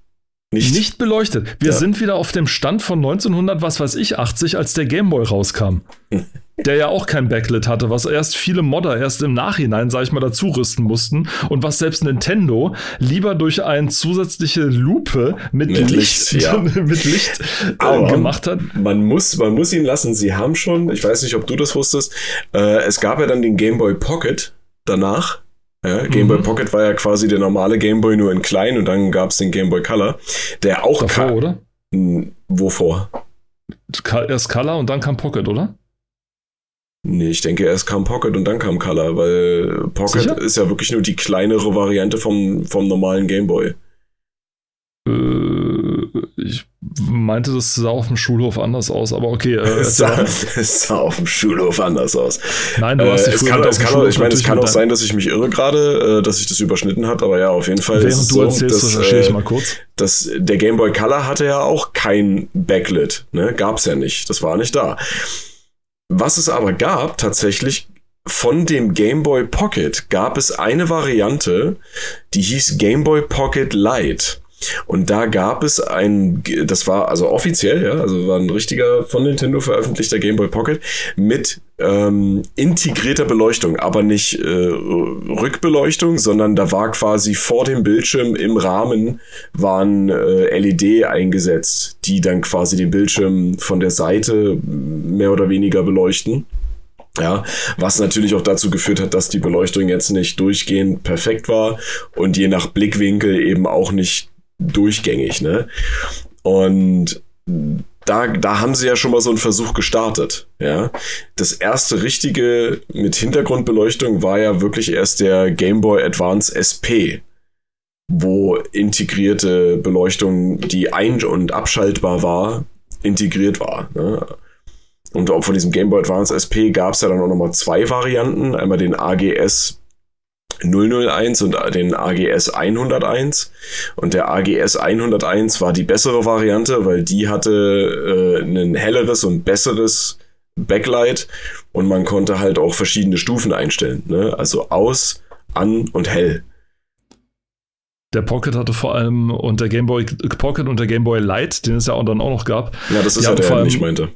Nicht, nicht beleuchtet. Wir ja. sind wieder auf dem Stand von 1900, was weiß ich, 80, als der Gameboy rauskam. der ja auch kein Backlit hatte, was erst viele Modder erst im Nachhinein, sag ich mal, dazu rüsten mussten und was selbst Nintendo lieber durch eine zusätzliche Lupe mit, mit Licht, Licht ja. mit Licht äh, gemacht hat. Man muss, man muss ihn lassen. Sie haben schon, ich weiß nicht, ob du das wusstest, äh, es gab ja dann den Game Boy Pocket danach. Ja, Game Boy mhm. Pocket war ja quasi der normale Game Boy nur in klein und dann gab es den Game Boy Color, der auch Davor, oder? Wovor? Erst Color und dann kam Pocket, oder? Nee, ich denke, erst kam Pocket und dann kam Color, weil Pocket Sicher? ist ja wirklich nur die kleinere Variante vom, vom normalen Gameboy. Äh, ich meinte, das sah auf dem Schulhof anders aus, aber okay. Äh, es, sah, es sah auf dem Schulhof anders aus. Nein, du hast äh, es kann, es kann Ich meine, es kann auch sein, dass ich mich irre gerade, äh, dass sich das überschnitten hat, aber ja, auf jeden Fall. Während du so, erzählst, dass, recherchiere ich äh, mal kurz. Dass der Game Boy Color hatte ja auch kein Backlit, ne? Gab's ja nicht. Das war nicht da. Was es aber gab, tatsächlich, von dem Game Boy Pocket gab es eine Variante, die hieß Game Boy Pocket Lite. Und da gab es ein, das war also offiziell, ja, also war ein richtiger von Nintendo veröffentlichter Game Boy Pocket mit ähm, integrierter Beleuchtung, aber nicht äh, Rückbeleuchtung, sondern da war quasi vor dem Bildschirm im Rahmen waren äh, LED eingesetzt, die dann quasi den Bildschirm von der Seite mehr oder weniger beleuchten. Ja, was natürlich auch dazu geführt hat, dass die Beleuchtung jetzt nicht durchgehend perfekt war und je nach Blickwinkel eben auch nicht durchgängig, ne? Und da, da haben sie ja schon mal so einen Versuch gestartet, ja. Das erste richtige mit Hintergrundbeleuchtung war ja wirklich erst der Game Boy Advance SP, wo integrierte Beleuchtung, die ein- und abschaltbar war, integriert war. Ne? Und auch von diesem Game Boy Advance SP gab es ja dann auch nochmal zwei Varianten. Einmal den AGS 001 und den AGS 101. Und der AGS 101 war die bessere Variante, weil die hatte äh, ein helleres und besseres Backlight und man konnte halt auch verschiedene Stufen einstellen. Ne? Also aus, an und hell. Der Pocket hatte vor allem und der Game Boy Pocket und der Game Boy Light, den es ja auch dann auch noch gab. Ja, das ist ja der, den ich meinte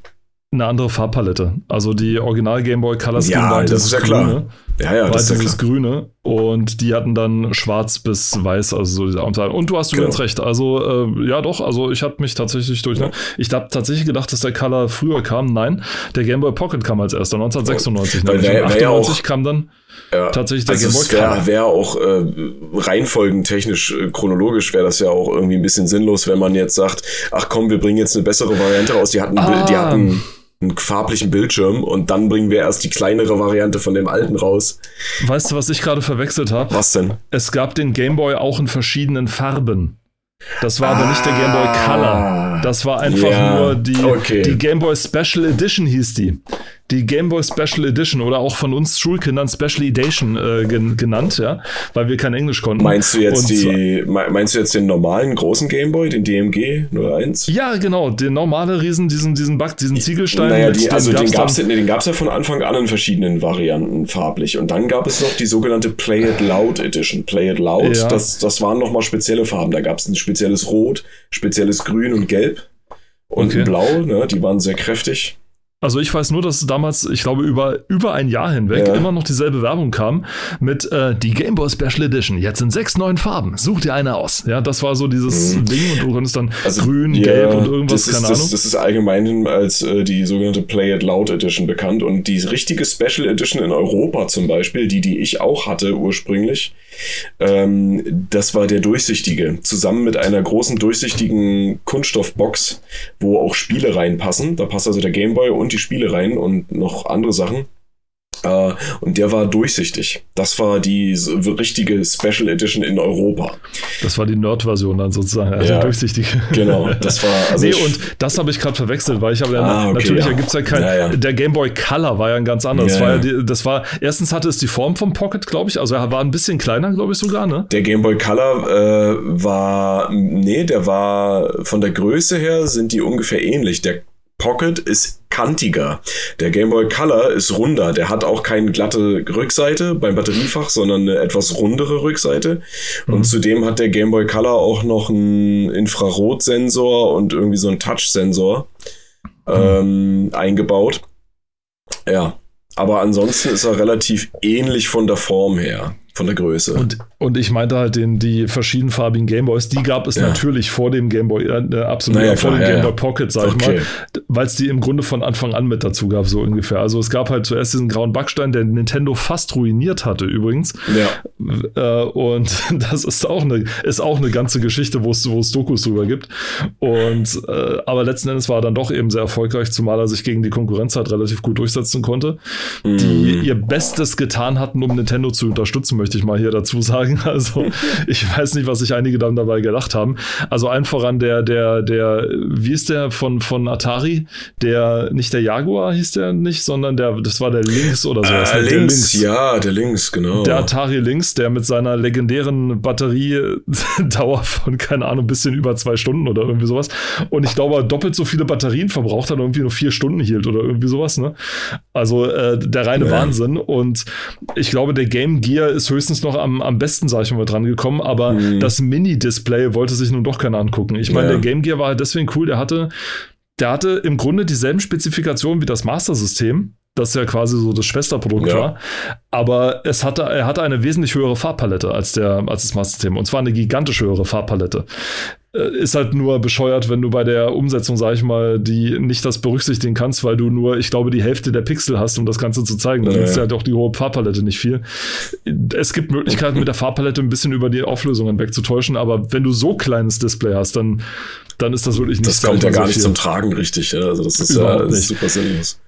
eine andere Farbpalette. Also die Original Game Boy Color Scheme ja, war das ist ja klar. Grüne. Ja, ja, war das ist dieses ja klar. Grüne und die hatten dann schwarz bis weiß, also so diese Anzahl. Und du hast genau. übrigens recht. Also äh, ja, doch. Also ich habe mich tatsächlich durch. Ne? Ich habe tatsächlich gedacht, dass der Color früher kam. Nein, der Game Boy Pocket kam als erster 1996. Weil wär, 98 ja kam dann ja, tatsächlich der also Game Boy Color. Wäre wär auch äh, reihenfolgentechnisch, äh, chronologisch wäre das ja auch irgendwie ein bisschen sinnlos, wenn man jetzt sagt, ach komm, wir bringen jetzt eine bessere Variante raus. Die hatten, ah. die hatten einen farblichen Bildschirm und dann bringen wir erst die kleinere Variante von dem alten raus. Weißt du, was ich gerade verwechselt habe? Was denn? Es gab den Game Boy auch in verschiedenen Farben. Das war ah, aber nicht der Game Boy Color. Das war einfach ja, nur die, okay. die Game Boy Special Edition hieß die die Game Boy Special Edition oder auch von uns Schulkindern Special Edition äh, gen genannt, ja, weil wir kein Englisch konnten. Meinst du jetzt die, meinst du jetzt den normalen großen Game Boy, den DMG 01? Ja, genau, den normale Riesen, diesen, diesen Back, diesen Ziegelstein. Naja, die, also den gab's, den, den gab's ja von Anfang an in verschiedenen Varianten farblich. Und dann gab es noch die sogenannte Play It Loud Edition. Play It Loud, ja. das, das waren nochmal spezielle Farben. Da gab es ein spezielles Rot, spezielles Grün und Gelb und okay. Blau, ne? Die waren sehr kräftig. Also ich weiß nur, dass damals, ich glaube, über, über ein Jahr hinweg ja. immer noch dieselbe Werbung kam mit äh, die Game Boy Special Edition. Jetzt in sechs neuen Farben. Such dir eine aus. Ja, das war so dieses mhm. Ding und du konntest dann also, grün, ja, gelb und irgendwas, keine ist, Ahnung. Das, das ist allgemein als äh, die sogenannte Play It Loud Edition bekannt und die richtige Special Edition in Europa zum Beispiel, die, die ich auch hatte ursprünglich, ähm, das war der durchsichtige. Zusammen mit einer großen durchsichtigen Kunststoffbox, wo auch Spiele reinpassen. Da passt also der Game Boy und die Spiele rein und noch andere Sachen. Uh, und der war durchsichtig. Das war die richtige Special Edition in Europa. Das war die Nerd-Version dann sozusagen, also ja, durchsichtig. Genau, das war. Also nee, und das habe ich gerade verwechselt, weil ich habe ja, ah, okay, natürlich ja. gibt es ja kein. Ja, der Game Boy Color war ja ein ganz anderes. Das war, ja die, das war, erstens hatte es die Form vom Pocket, glaube ich, also er war ein bisschen kleiner, glaube ich sogar, ne? Der Game Boy Color äh, war, nee, der war von der Größe her sind die ungefähr ähnlich. Der Pocket ist kantiger. Der Game Boy Color ist runder. Der hat auch keine glatte Rückseite beim Batteriefach, sondern eine etwas rundere Rückseite. Mhm. Und zudem hat der Game Boy Color auch noch einen Infrarotsensor und irgendwie so einen Touch-Sensor mhm. ähm, eingebaut. Ja, aber ansonsten ist er relativ ähnlich von der Form her von der Größe. Und, und ich meinte halt den, die verschiedenfarbigen Gameboys, die gab es ja. natürlich vor dem Gameboy, äh, absolut naja, vor dem ja, Gameboy ja. Pocket, sag okay. ich mal, weil es die im Grunde von Anfang an mit dazu gab, so ungefähr. Also es gab halt zuerst diesen grauen Backstein, der Nintendo fast ruiniert hatte übrigens. Ja. Äh, und das ist auch eine, ist auch eine ganze Geschichte, wo es, wo es Dokus drüber gibt. Und äh, aber letzten Endes war er dann doch eben sehr erfolgreich, zumal er sich gegen die Konkurrenz halt relativ gut durchsetzen konnte, mm. die ihr Bestes getan hatten, um Nintendo zu unterstützen möchte ich mal hier dazu sagen. Also ich weiß nicht, was sich einige dann dabei gedacht haben. Also allen voran der, der, der, wie ist der von, von Atari? Der, nicht der Jaguar hieß der nicht, sondern der, das war der Lynx oder sowas. Äh, Lynx, ja, der Lynx, genau. Der Atari Lynx, der mit seiner legendären Batteriedauer von, keine Ahnung, bisschen über zwei Stunden oder irgendwie sowas. Und ich glaube, doppelt so viele Batterien verbraucht hat und irgendwie nur vier Stunden hielt oder irgendwie sowas, ne? Also äh, der reine ja. Wahnsinn. Und ich glaube, der Game Gear ist höchstens noch am, am besten, sag ich mal, dran gekommen, aber mhm. das Mini-Display wollte sich nun doch keiner angucken. Ich meine, ja. der Game Gear war halt deswegen cool, der hatte, der hatte im Grunde dieselben Spezifikationen wie das Master-System das ja quasi so das Schwesterprodukt ja. war. Aber es hatte, er hatte eine wesentlich höhere Farbpalette als, der, als das Master-System. Und zwar eine gigantisch höhere Farbpalette. Äh, ist halt nur bescheuert, wenn du bei der Umsetzung, sag ich mal, die nicht das berücksichtigen kannst, weil du nur, ich glaube, die Hälfte der Pixel hast, um das Ganze zu zeigen. Dann ja. ist ja halt auch die hohe Farbpalette nicht viel. Es gibt Möglichkeiten, mit der Farbpalette ein bisschen über die Auflösung hinweg zu täuschen, aber wenn du so kleines Display hast, dann, dann ist das wirklich nicht Das kommt ja gar so nicht zum Tragen, richtig. Also das ist Überhaupt ja super sinnlos.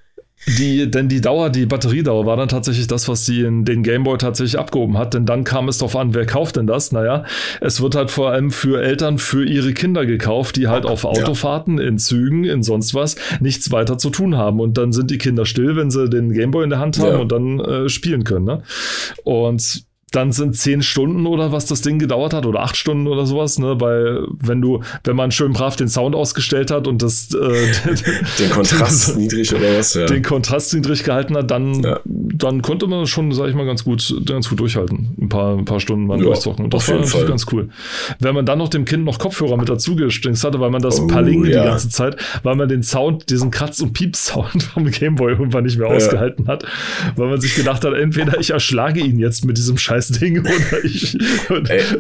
Die, denn die Dauer, die Batteriedauer war dann tatsächlich das, was die in den Gameboy tatsächlich abgehoben hat. Denn dann kam es darauf an, wer kauft denn das? Naja, es wird halt vor allem für Eltern, für ihre Kinder gekauft, die halt auf Autofahrten, in Zügen, in sonst was nichts weiter zu tun haben. Und dann sind die Kinder still, wenn sie den Gameboy in der Hand haben ja. und dann äh, spielen können. Ne? Und dann sind zehn Stunden oder was das Ding gedauert hat oder acht Stunden oder sowas, ne? Weil wenn du, wenn man schön brav den Sound ausgestellt hat und das äh, den Kontrast niedrig oder was, ja. Den Kontrast niedrig gehalten hat, dann, ja. dann konnte man schon, sag ich mal, ganz gut, ganz gut durchhalten. Ein paar, ein paar Stunden mal ja, durchzocken. Und das war natürlich Fall. ganz cool. Wenn man dann noch dem Kind noch Kopfhörer mit dazu gestringst hatte, weil man das oh, Paling ja. die ganze Zeit, weil man den Sound, diesen Kratz- und Pieps-Sound vom Gameboy irgendwann nicht mehr ausgehalten hat, weil man sich gedacht hat, entweder ich erschlage ihn jetzt mit diesem scheiß Ding oder ich,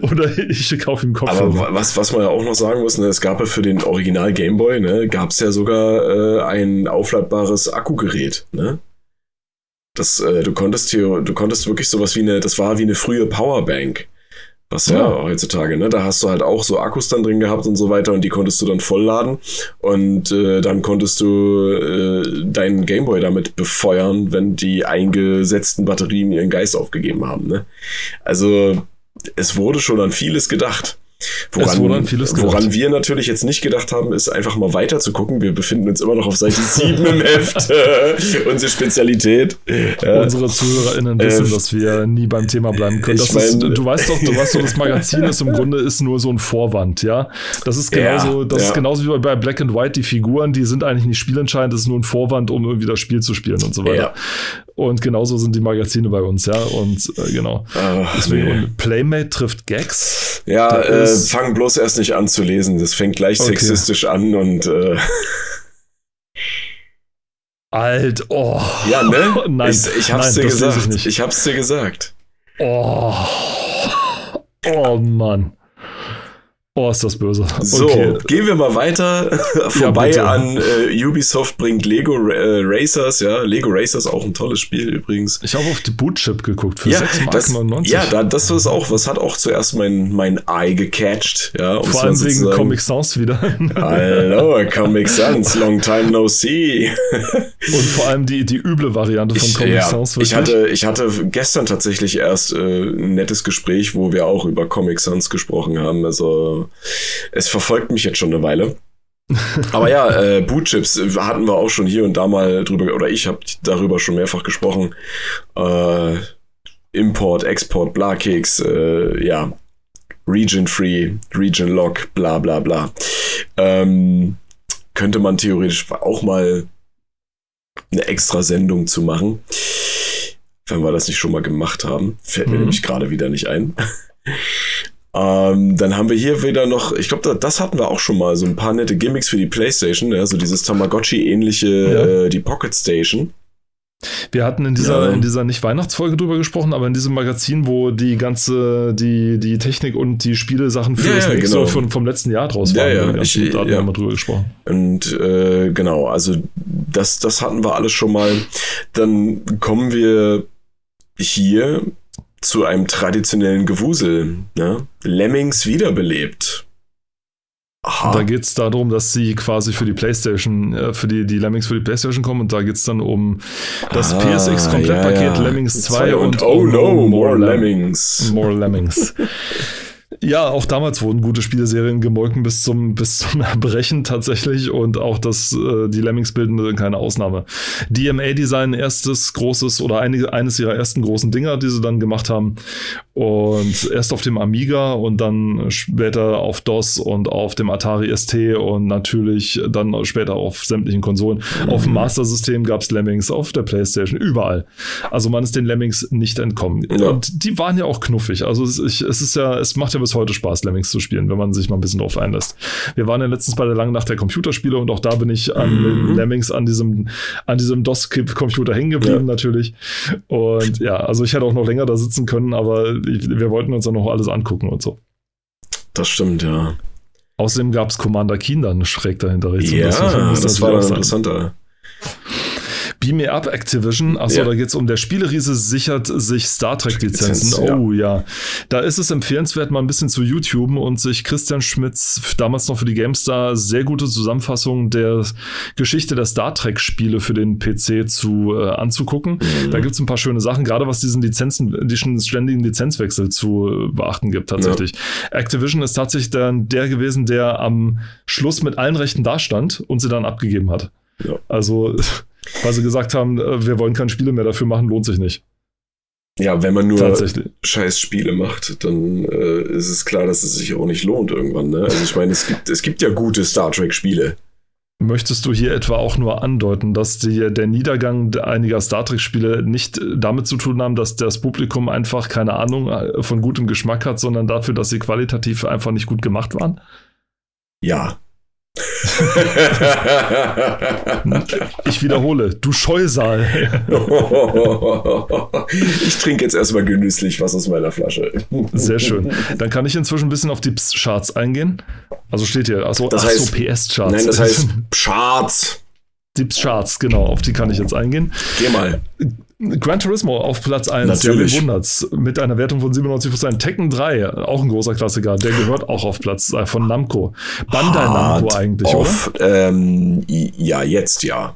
oder ich kaufe ihm Kopfhörer. Aber was, was man ja auch noch sagen muss, ne, es gab ja für den Original Gameboy, ne, gab es ja sogar äh, ein aufladbares Akkugerät, ne? Das, äh, du konntest hier, du konntest wirklich sowas wie eine, das war wie eine frühe Powerbank. Was ja, ja heutzutage, ne? Da hast du halt auch so Akkus dann drin gehabt und so weiter und die konntest du dann vollladen und äh, dann konntest du äh, deinen Gameboy damit befeuern, wenn die eingesetzten Batterien ihren Geist aufgegeben haben, ne? Also es wurde schon an vieles gedacht. Woran, woran wir natürlich jetzt nicht gedacht haben, ist einfach mal weiter zu gucken. Wir befinden uns immer noch auf Seite 7 im Heft. Unsere Spezialität. Unsere ZuhörerInnen wissen, äh, dass wir nie beim Thema bleiben können. Das mein, ist, du weißt doch, du weißt doch, das Magazin ist im Grunde ist nur so ein Vorwand, ja. Das ist genauso, ja, das ja. ist genauso wie bei Black and White, die Figuren, die sind eigentlich nicht spielentscheidend, das ist nur ein Vorwand, um irgendwie das Spiel zu spielen und so weiter. Ja. Und genauso sind die Magazine bei uns, ja. Und äh, genau. Ach, Deswegen, nee. Playmate trifft Gags. Ja, äh, fang bloß erst nicht an zu lesen. Das fängt gleich okay. sexistisch an und äh Alt, oh. Ja, ne? Nein, ich, ich hab's nein, dir gesagt. Ich, ich hab's dir gesagt. Oh. Oh Mann. Oh, ist das böse. So, okay. gehen wir mal weiter vorbei ja, an äh, Ubisoft bringt Lego äh, Racers, ja, Lego Racers auch ein tolles Spiel übrigens. Ich habe auf die Bootchip geguckt für ja, 6,99 Ja, da, das ist auch, was hat auch zuerst mein, mein Eye gecatcht, ja. Um Vor allem wegen Comic Sans wieder. Hallo, Comic Sans, long time no see. Und vor allem die, die üble Variante von ich, Comic ja, Sans. Ich hatte, ich hatte gestern tatsächlich erst äh, ein nettes Gespräch, wo wir auch über Comic Sans gesprochen haben, also es verfolgt mich jetzt schon eine Weile. Aber ja, äh, Bootchips hatten wir auch schon hier und da mal drüber, oder ich habe darüber schon mehrfach gesprochen. Äh, Import, Export, Bla-Keks, äh, ja, Region Free, Region Lock, bla bla bla. Ähm, könnte man theoretisch auch mal eine extra Sendung zu machen. Wenn wir das nicht schon mal gemacht haben. Fällt mir mhm. nämlich gerade wieder nicht ein. Ähm, dann haben wir hier wieder noch, ich glaube, das hatten wir auch schon mal, so ein paar nette Gimmicks für die PlayStation, ja, so dieses Tamagotchi-ähnliche, ja. äh, die Pocket Station. Wir hatten in dieser, ja. in dieser nicht Weihnachtsfolge drüber gesprochen, aber in diesem Magazin, wo die ganze, die, die Technik und die Spielesachen für ja, das ja, genau. von, vom letzten Jahr draus waren. Ja, ja. Ich, da hatten ja. wir mal drüber gesprochen. Und äh, genau, also das, das hatten wir alles schon mal. Dann kommen wir hier zu einem traditionellen Gewusel. Ne? Lemmings wiederbelebt. Aha. Da geht es darum, dass sie quasi für die PlayStation, äh, für die, die Lemmings für die PlayStation kommen und da geht es dann um das ah, PSX-Komplettpaket ja, ja. Lemmings 2 und, und, Oh no, more Lemmings. More Lemmings. Ja, auch damals wurden gute Spieleserien gemolken bis zum, bis zum Erbrechen tatsächlich und auch das, äh, die Lemmings bilden keine Ausnahme. DMA Design erstes großes oder einige, eines ihrer ersten großen Dinger, die sie dann gemacht haben und erst auf dem Amiga und dann später auf DOS und auf dem Atari ST und natürlich dann später auf sämtlichen Konsolen. Mhm. Auf dem Master System gab es Lemmings, auf der Playstation, überall. Also man ist den Lemmings nicht entkommen. Ja. Und die waren ja auch knuffig. Also es, ich, es ist ja, es macht ja bis heute Spaß, Lemmings zu spielen, wenn man sich mal ein bisschen drauf einlässt. Wir waren ja letztens bei der langen Nacht der Computerspiele und auch da bin ich an mhm. Lemmings an diesem, an diesem DOS-Computer hängen geblieben, ja. natürlich. Und ja, also ich hätte auch noch länger da sitzen können, aber ich, wir wollten uns dann noch alles angucken und so. Das stimmt, ja. Außerdem gab es Commander Keen dann schräg dahinter. Ja, das, das war dann interessanter. Beam Me Up Activision. Achso, ja. da geht es um der Spieleriese sichert sich Star Trek-Lizenzen. Oh ja. ja. Da ist es empfehlenswert, mal ein bisschen zu YouTube und sich Christian Schmitz damals noch für die GameStar sehr gute Zusammenfassung der Geschichte der Star Trek-Spiele für den PC zu äh, anzugucken. Mhm. Da gibt es ein paar schöne Sachen, gerade was diesen Lizenzen, diesen ständigen Lizenzwechsel zu äh, beachten gibt, tatsächlich. Ja. Activision ist tatsächlich dann der gewesen, der am Schluss mit allen Rechten dastand und sie dann abgegeben hat. Ja. Also weil sie gesagt haben, äh, wir wollen keine Spiele mehr dafür machen, lohnt sich nicht. Ja, wenn man nur scheiß Spiele macht, dann äh, ist es klar, dass es sich auch nicht lohnt irgendwann. Ne? Also ich meine, es gibt, es gibt ja gute Star Trek-Spiele. Möchtest du hier etwa auch nur andeuten, dass die, der Niedergang einiger Star Trek-Spiele nicht damit zu tun haben, dass das Publikum einfach keine Ahnung äh, von gutem Geschmack hat, sondern dafür, dass sie qualitativ einfach nicht gut gemacht waren? Ja, ich wiederhole, du Scheusal. ich trinke jetzt erstmal genüsslich was aus meiner Flasche. Sehr schön. Dann kann ich inzwischen ein bisschen auf die Charts eingehen. Also steht hier, also das heißt, so PS-Charts. Nein, das heißt Charts. Die Charts, genau, auf die kann ich jetzt eingehen. Geh mal. Gran Turismo auf Platz 1, Natürlich. der wundert's, mit einer Wertung von 97%. Tekken 3, auch ein großer Klassiker, der gehört auch auf Platz äh, von Namco. Bandai Hard Namco eigentlich, auf, oder? Ähm, ja, jetzt ja.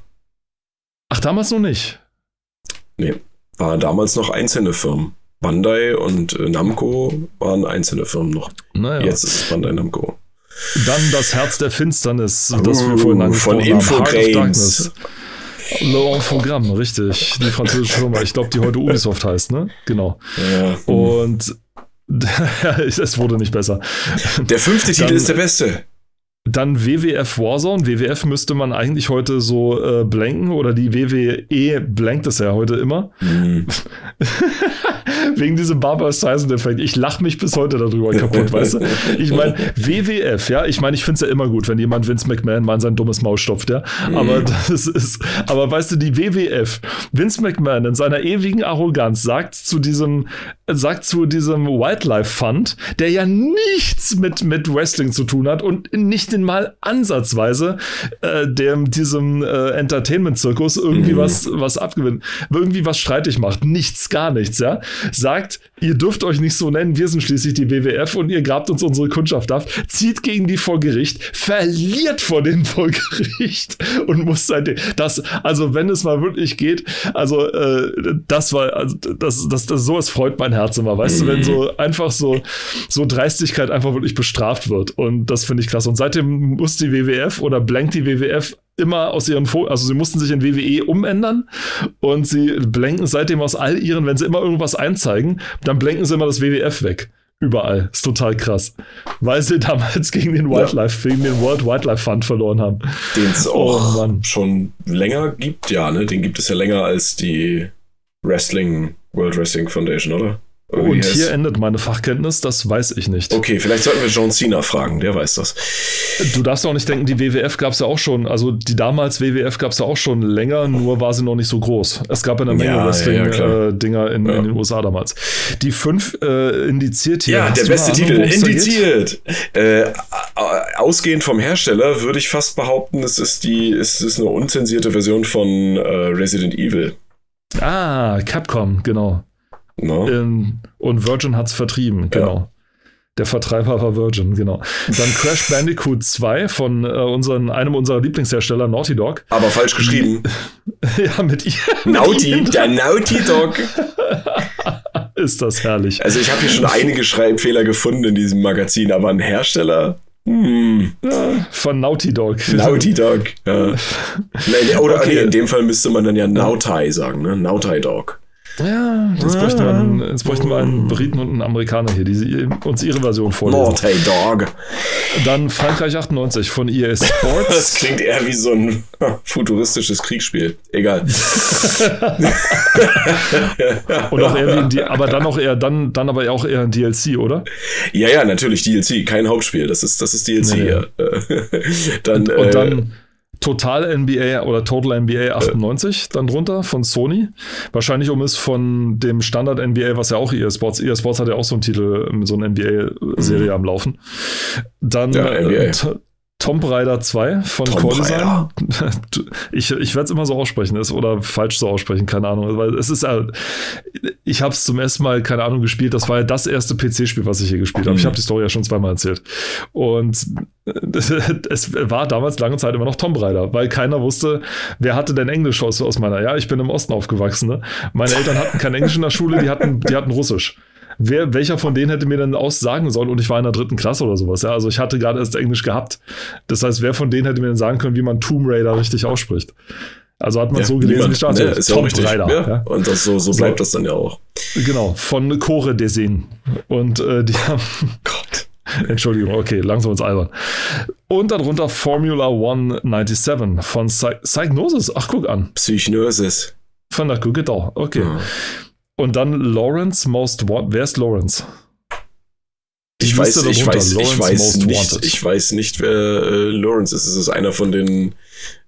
Ach, damals noch nicht? Nee, waren damals noch einzelne Firmen. Bandai und äh, Namco waren einzelne Firmen noch. Naja. Jetzt ist es Bandai Namco. Dann das Herz der Finsternis, das uh, wir vorhin angesprochen von haben. Von Infogrames. Le Infogramm, richtig. Die französische Firma. Ich glaube, die heute Ubisoft heißt, ne? Genau. Ja. Und es wurde nicht besser. Der fünfte Titel ist der beste. Dann WWF Warzone. WWF müsste man eigentlich heute so äh, blanken oder die WWE blankt es ja heute immer. Mhm. Wegen diesem Barbara Streisand-Effekt. Ich lache mich bis heute darüber kaputt, weißt du? Ich meine, WWF, ja, ich meine, ich finde es ja immer gut, wenn jemand Vince McMahon mal in sein dummes Maul stopft, ja. Mhm. Aber das ist, aber weißt du, die WWF, Vince McMahon in seiner ewigen Arroganz sagt zu diesem, sagt zu diesem Wildlife Fund, der ja nichts mit, mit Wrestling zu tun hat und nicht den mal ansatzweise äh, dem, diesem äh, Entertainment-Zirkus irgendwie mhm. was, was abgewinnt, irgendwie was streitig macht. Nichts, gar nichts, ja. Sagt, ihr dürft euch nicht so nennen, wir sind schließlich die WWF und ihr grabt uns unsere Kundschaft ab, zieht gegen die vor Gericht, verliert vor denen vor Gericht und muss seitdem, das, also wenn es mal wirklich geht, also äh, das war, also das, das, das, sowas freut mein Herz immer, weißt du, wenn so einfach so, so Dreistigkeit einfach wirklich bestraft wird. Und das finde ich klasse und seitdem muss die WWF oder blankt die WWF immer aus ihren, Fo also sie mussten sich in WWE umändern und sie blenken seitdem aus all ihren, wenn sie immer irgendwas einzeigen, dann blenken sie immer das WWF weg. Überall. Ist total krass. Weil sie damals gegen den Wildlife, ja. gegen den World Wildlife Fund verloren haben. Den es auch oh, schon länger gibt, ja, ne? Den gibt es ja länger als die Wrestling, World Wrestling Foundation, oder? Und hier endet meine Fachkenntnis, das weiß ich nicht. Okay, vielleicht sollten wir John Cena fragen, der weiß das. Du darfst auch nicht denken, die WWF gab es ja auch schon, also die damals WWF gab es ja auch schon länger, nur war sie noch nicht so groß. Es gab eine Menge ja, Wrestling-Dinger ja, ja, äh, in, in, den USA damals. Die fünf äh, indiziert hier. Ja, der beste Titel, indiziert. Äh, ausgehend vom Hersteller würde ich fast behaupten, es ist, die, es ist eine unzensierte Version von äh, Resident Evil. Ah, Capcom, genau. No. In, und Virgin hat es vertrieben, genau. Ja. Der Vertreiber war Virgin, genau. Dann Crash Bandicoot 2 von äh, unseren, einem unserer Lieblingshersteller, Naughty Dog. Aber falsch geschrieben. ja, mit ihr. Naughty, der Naughty Dog. Ist das herrlich. Also ich habe hier schon einige Schreibfehler gefunden in diesem Magazin, aber ein Hersteller. Hm. Ja, von Naughty Dog. Naughty Dog, ja. nee, oder okay. nee, in dem Fall müsste man dann ja Naughty sagen, ne? Naughty Dog. Ja, jetzt bräuchten wir einen, jetzt bräuchten wir einen Briten und einen Amerikaner hier, die uns ihre Version vorlesen. Naughty Dog. Dann Frankreich 98 von EA Sports. Das klingt eher wie so ein futuristisches Kriegsspiel. Egal. und auch eher wie ein, aber dann auch eher, dann, dann aber auch eher ein DLC, oder? Ja, ja, natürlich DLC, kein Hauptspiel. Das ist, das ist DLC. Nee, ja. dann, und, und dann äh, Total NBA oder Total NBA 98 äh. dann drunter von Sony. Wahrscheinlich um es von dem Standard NBA, was ja auch EA Sports, EA Sports hat ja auch so einen Titel, so eine NBA-Serie mhm. am Laufen. Dann ja, äh, Tomb Raider 2 von Core Design. Ich, ich werde es immer so aussprechen ist, oder falsch so aussprechen, keine Ahnung. Weil es ist ich habe es zum ersten Mal, keine Ahnung, gespielt. Das war ja das erste PC-Spiel, was ich hier gespielt habe. Mhm. Ich habe die Story ja schon zweimal erzählt. Und es war damals lange Zeit immer noch Tomb Raider, weil keiner wusste, wer hatte denn Englisch aus, aus meiner. Ja, ich bin im Osten aufgewachsen. Ne? Meine Eltern hatten kein Englisch in der Schule, die hatten, die hatten Russisch wer, welcher von denen hätte mir denn aussagen sollen und ich war in der dritten Klasse oder sowas. Ja? Also ich hatte gerade erst Englisch gehabt. Das heißt, wer von denen hätte mir denn sagen können, wie man Tomb Raider richtig ausspricht? Also hat man ja, so gelesen, niemand, ne, ist Tomb Raider. Ja, ja. Und das so, so bleibt so. das dann ja auch. Genau, von Core Design. Und äh, die haben. Gott. Entschuldigung, okay, langsam ins albern. Und darunter Formula 197 von Psy Psygnosis. Ach, guck an. Psychnosis. Von der genau, okay. Ja. Und dann Lawrence Most Wanted. Wer ist Lawrence? Ich weiß, ich weiß, ich weiß nicht, ich weiß nicht, wer äh, Lawrence ist. Ist es einer von den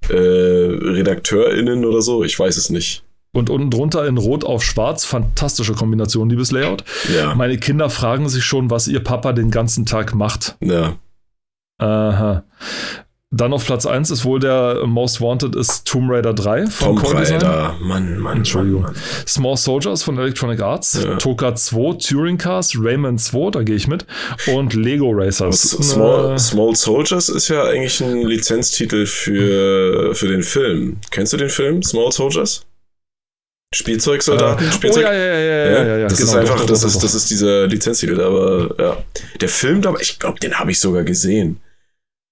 äh, RedakteurInnen oder so? Ich weiß es nicht. Und unten drunter in Rot auf Schwarz, fantastische Kombination, liebes Layout. Ja. Meine Kinder fragen sich schon, was ihr Papa den ganzen Tag macht. Ja. Aha. Dann auf Platz 1 ist wohl der Most Wanted ist Tomb Raider 3 von Tomb Raider, Mann, Mann, Entschuldigung. Mann, Mann. Small Soldiers von Electronic Arts, ja. Toka 2, Turing Cars, Rayman 2, da gehe ich mit, und Lego Racers. Small, äh, Small, Soldiers ist ja eigentlich ein Lizenztitel für, für den Film. Kennst du den Film Small Soldiers? Spielzeugsoldaten? Äh, Spielzeug? Oh ja, ja, ja, ja, ja, ja, Das genau, ist einfach, doch, das, doch, ist, doch. das ist dieser Lizenztitel, aber ja. Der Film, ich glaube, den habe ich sogar gesehen.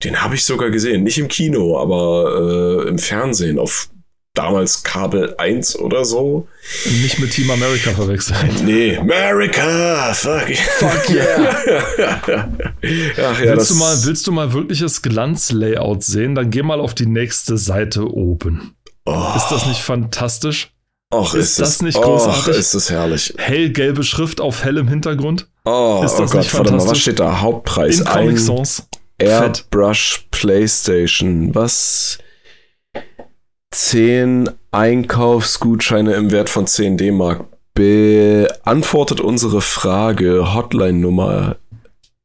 Den habe ich sogar gesehen. Nicht im Kino, aber äh, im Fernsehen auf damals Kabel 1 oder so. Nicht mit Team America verwechseln. Nee, America! Fuck, Fuck yeah! Ach, ja willst, du mal, willst du mal wirkliches Glanzlayout sehen? Dann geh mal auf die nächste Seite oben. Oh. Ist das nicht fantastisch? Och, ist, ist das es, nicht großartig? Och, ist das herrlich. Hellgelbe Schrift auf hellem Hintergrund. Oh, ist das oh Gott, warte mal, was steht da? Hauptpreis? In Comic Sans. Airbrush PlayStation. Was? 10 Einkaufsgutscheine im Wert von 10 D-Mark. Beantwortet unsere Frage. Hotline-Nummer.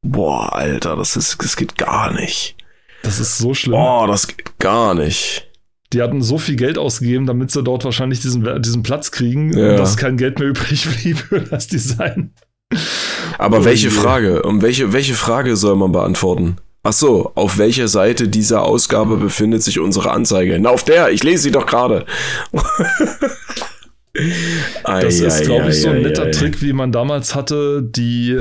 Boah, Alter, das, ist, das geht gar nicht. Das ist so schlimm. Boah, das geht gar nicht. Die hatten so viel Geld ausgegeben, damit sie dort wahrscheinlich diesen, diesen Platz kriegen, ja. dass kein Geld mehr übrig blieb für das Design. Aber oh welche Frage? Um welche, welche Frage soll man beantworten? Ach so, auf welcher Seite dieser Ausgabe befindet sich unsere Anzeige? Na, auf der, ich lese sie doch gerade. das ist, glaube ich, so ein netter Trick, wie man damals hatte, die,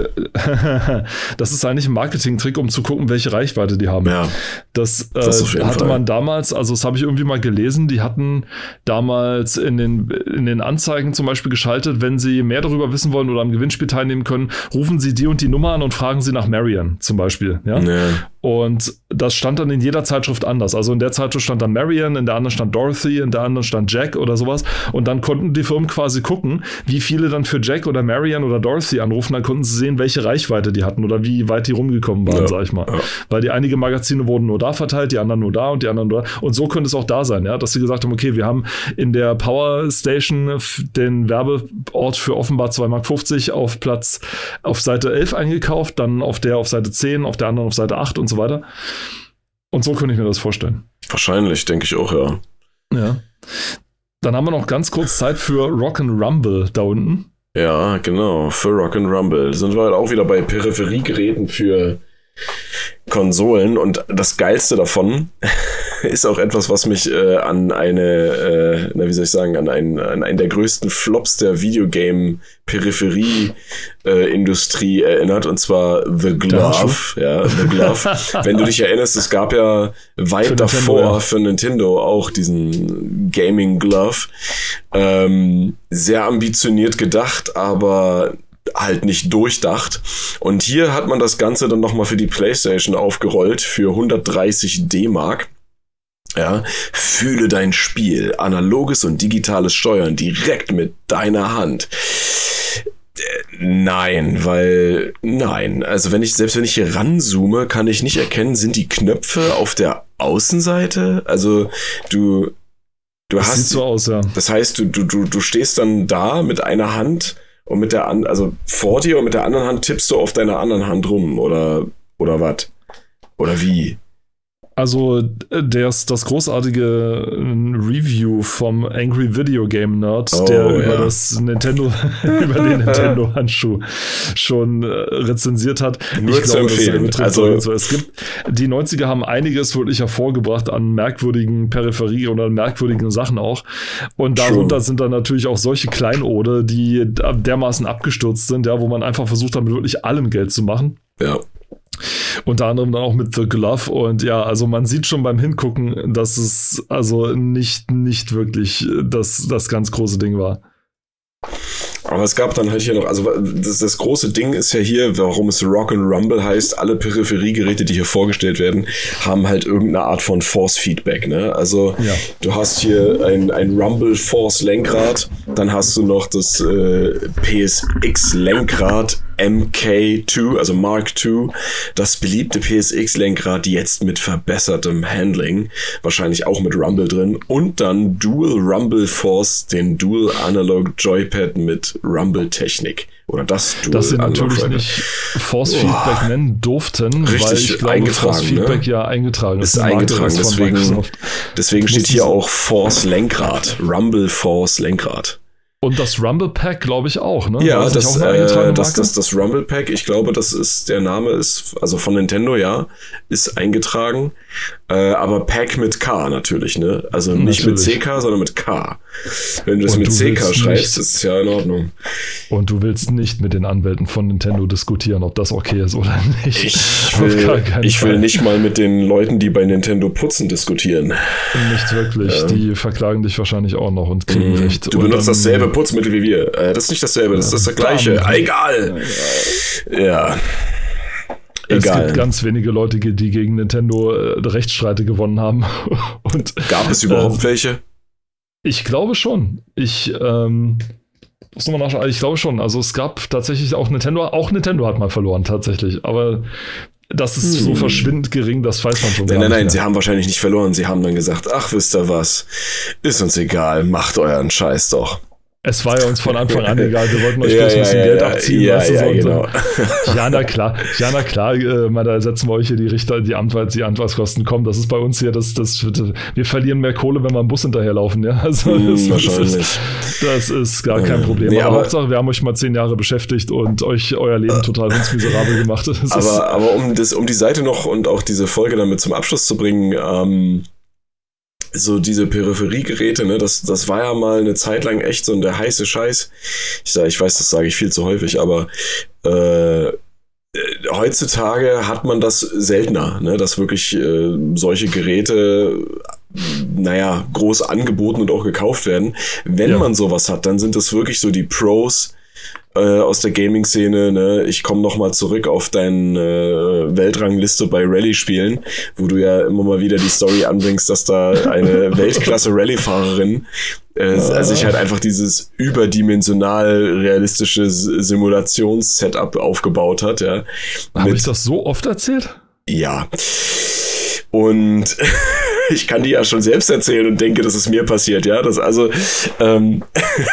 das ist eigentlich ein Marketing-Trick, um zu gucken, welche Reichweite die haben. Ja, das, das äh, hatte Fall. man damals, also das habe ich irgendwie mal gelesen, die hatten damals in den, in den Anzeigen zum Beispiel geschaltet, wenn sie mehr darüber wissen wollen oder am Gewinnspiel teilnehmen können, rufen sie die und die Nummer an und fragen sie nach Marion zum Beispiel. Ja? ja. Und das stand dann in jeder Zeitschrift anders. Also in der Zeitschrift stand dann Marion, in der anderen stand Dorothy, in der anderen stand Jack oder sowas. Und dann konnten die Firmen quasi gucken, wie viele dann für Jack oder Marion oder Dorothy anrufen. Dann konnten sie sehen, welche Reichweite die hatten oder wie weit die rumgekommen waren, ja, sag ich mal. Ja. Weil die einige Magazine wurden nur da verteilt, die anderen nur da und die anderen nur da. Und so könnte es auch da sein, ja, dass sie gesagt haben, okay, wir haben in der Power Station den Werbeort für offenbar 2,50 Mark auf Platz auf Seite 11 eingekauft, dann auf der auf Seite 10, auf der anderen auf Seite 8 und so weiter. Und so könnte ich mir das vorstellen. Wahrscheinlich, denke ich auch, ja. Ja. Dann haben wir noch ganz kurz Zeit für Rock'n'Rumble da unten. Ja, genau, für Rock'n'Rumble. Sind wir halt auch wieder bei Peripheriegeräten für Konsolen und das Geilste davon ist auch etwas, was mich äh, an eine, äh, na wie soll ich sagen, an einen, an einen der größten Flops der Videogame-Peripherie-Industrie äh, erinnert, und zwar The Glove. Ja, The Glove. Wenn du dich erinnerst, es gab ja weit für davor Nintendo, ja. für Nintendo auch diesen Gaming Glove. Ähm, sehr ambitioniert gedacht, aber halt nicht durchdacht. Und hier hat man das Ganze dann nochmal für die PlayStation aufgerollt für 130 D-Mark. Ja, fühle dein Spiel, analoges und digitales Steuern direkt mit deiner Hand. Nein, weil nein, also wenn ich selbst wenn ich hier ranzoome, kann ich nicht erkennen, sind die Knöpfe auf der Außenseite? Also du du das hast sieht so aus, ja. Das heißt, du du du stehst dann da mit einer Hand und mit der an also vor dir und mit der anderen Hand tippst du auf deiner anderen Hand rum oder oder was? Oder wie? Also das, das großartige äh, Review vom Angry Video Game Nerd, oh, der über das Nintendo, über den Nintendo Handschuh schon äh, rezensiert hat. Nur ich zu glaube, empfehlen. Also es gibt die 90er haben einiges wirklich hervorgebracht an merkwürdigen Peripherie oder merkwürdigen Sachen auch. Und darunter true. sind dann natürlich auch solche Kleinode, die dermaßen abgestürzt sind, ja, wo man einfach versucht hat, mit wirklich allem Geld zu machen. Ja. Unter anderem dann auch mit The Glove. Und ja, also man sieht schon beim Hingucken, dass es also nicht, nicht wirklich das, das ganz große Ding war. Aber es gab dann halt hier noch, also das, das große Ding ist ja hier, warum es Rock and Rumble heißt, alle Peripheriegeräte, die hier vorgestellt werden, haben halt irgendeine Art von Force-Feedback. Ne? Also ja. du hast hier ein, ein Rumble Force Lenkrad, dann hast du noch das äh, PSX Lenkrad MK2, also Mark II, das beliebte PSX-Lenkrad jetzt mit verbessertem Handling, wahrscheinlich auch mit Rumble drin und dann Dual Rumble Force, den Dual Analog Joypad mit Rumble-Technik. Oder das Dual Das sie natürlich nicht Force Feedback nennen durften, Richtig weil ich glaube, Force Feedback ne? ja eingetragen ist. Ist eingetragen, deswegen, deswegen steht hier auch Force Lenkrad, Rumble Force Lenkrad. Und das Rumble Pack, glaube ich, auch, ne? Ja, das, äh, das, das, das Rumble Pack, ich glaube, das ist, der Name ist, also von Nintendo, ja, ist eingetragen. Äh, aber Pack mit K natürlich, ne? Also nicht natürlich. mit CK, sondern mit K. Wenn du das mit du CK schreibst, ist es ja in Ordnung. Und du willst nicht mit den Anwälten von Nintendo diskutieren, ob das okay ist oder nicht. Ich will, ich will nicht mal mit den Leuten, die bei Nintendo putzen, diskutieren. Nicht wirklich. Ja. Die verklagen dich wahrscheinlich auch noch und kriegen mhm. recht. Du benutzt dann, dasselbe Putzmittel wie wir. Äh, das ist nicht dasselbe, das ist das gleiche. Egal. Ja. Es gibt ganz wenige Leute, die gegen Nintendo äh, Rechtsstreite gewonnen haben. Und, Gab es überhaupt äh, welche? Ich glaube schon. Ich, ähm, muss nochmal nachschauen. Ich glaube schon. Also es gab tatsächlich auch Nintendo, auch Nintendo hat mal verloren tatsächlich. Aber das ist hm. so verschwindend gering, das weiß man schon. Nein, nein, nein, sie haben wahrscheinlich nicht verloren. Sie haben dann gesagt, ach, wisst ihr was? Ist uns egal, macht euren Scheiß doch. Es war ja uns von Anfang an egal, wir wollten euch ja, bloß ein bisschen ja, Geld abziehen. Ja, weißt du, ja, so genau. ja, na klar, ja, na klar, äh, mal, da setzen wir euch hier die Richter, die, Anwalts, die Anwaltskosten kommen. Das ist bei uns hier, das, das, wir verlieren mehr Kohle, wenn wir am Bus hinterherlaufen. Ja? Also, mm, das, wahrscheinlich. Ist, das ist gar kein Problem. Nee, aber, aber Hauptsache, wir haben euch mal zehn Jahre beschäftigt und euch euer Leben total miserabel gemacht. aber, aber um, das, um die Seite noch und auch diese Folge damit zum Abschluss zu bringen, ähm, so diese Peripheriegeräte, ne, das, das war ja mal eine Zeit lang echt so der heiße Scheiß. Ich, sag, ich weiß, das sage ich viel zu häufig, aber äh, heutzutage hat man das seltener, ne, dass wirklich äh, solche Geräte, naja, groß angeboten und auch gekauft werden. Wenn ja. man sowas hat, dann sind das wirklich so die Pros, äh, aus der Gaming-Szene. Ne? Ich komme nochmal zurück auf deine äh, Weltrangliste bei Rallye-Spielen, wo du ja immer mal wieder die Story anbringst, dass da eine Weltklasse-Rallye-Fahrerin äh, ah. sich halt einfach dieses überdimensional realistische Simulations-Setup aufgebaut hat. Ja, Habe ich das so oft erzählt? Ja. Und ich kann die ja schon selbst erzählen und denke, dass es mir passiert, ja. Das also, ähm,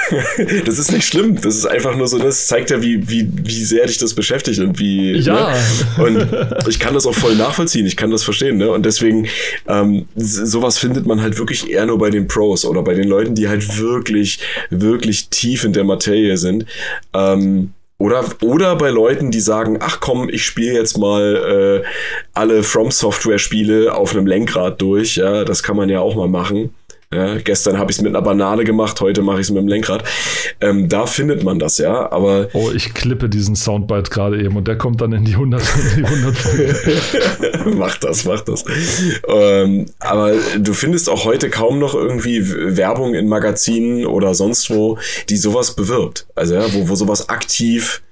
das ist nicht schlimm. Das ist einfach nur so, das zeigt ja, wie, wie, wie sehr dich das beschäftigt und wie. Ja. Ne? Und ich kann das auch voll nachvollziehen, ich kann das verstehen, ne? Und deswegen, ähm, sowas findet man halt wirklich eher nur bei den Pros oder bei den Leuten, die halt wirklich, wirklich tief in der Materie sind. Ähm, oder, oder bei Leuten, die sagen, ach komm, ich spiele jetzt mal äh, alle From Software Spiele auf einem Lenkrad durch. Ja, das kann man ja auch mal machen. Ja, gestern habe ich es mit einer Banane gemacht, heute mache ich es mit dem Lenkrad. Ähm, da findet man das, ja, aber. Oh, ich klippe diesen Soundbite gerade eben und der kommt dann in die 100. In die 100 mach das, mach das. Ähm, aber du findest auch heute kaum noch irgendwie Werbung in Magazinen oder sonst wo, die sowas bewirbt. Also, ja, wo, wo sowas aktiv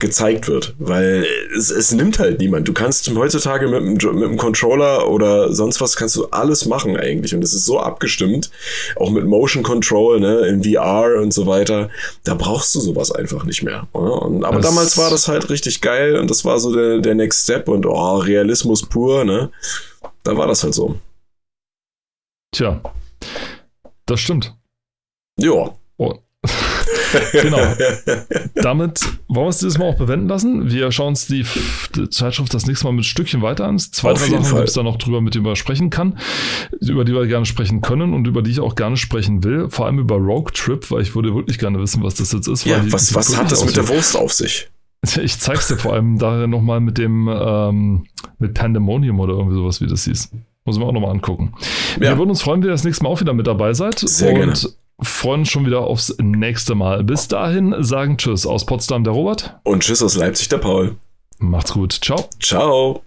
gezeigt wird, weil es, es nimmt halt niemand. Du kannst heutzutage mit einem, mit einem Controller oder sonst was kannst du alles machen eigentlich und es ist so abgestimmt, auch mit Motion Control, ne, in VR und so weiter. Da brauchst du sowas einfach nicht mehr. Und, aber das damals war das halt richtig geil und das war so der, der Next Step und oh, Realismus pur, ne? Da war das halt so. Tja, das stimmt. Ja. Genau. Damit wollen wir es dieses Mal auch bewenden lassen. Wir schauen uns die, die Zeitschrift das nächste Mal mit Stückchen weiter an. Zwei, drei Sachen, wo ich da noch drüber mit über sprechen kann, über die wir gerne sprechen können und über die ich auch gerne sprechen will. Vor allem über Rogue Trip, weil ich würde wirklich gerne wissen, was das jetzt ist. Ja, was, was hat das mit der Wurst auf sich? Ich zeig's dir vor allem daher nochmal mit dem ähm, mit Pandemonium oder irgendwie sowas, wie das hieß. Muss man auch nochmal angucken. Ja. Wir würden uns freuen, wenn ihr das nächste Mal auch wieder mit dabei seid. Sehr und gerne freuen uns schon wieder aufs nächste Mal. Bis dahin sagen Tschüss aus Potsdam der Robert. Und Tschüss aus Leipzig der Paul. Macht's gut. Ciao. Ciao.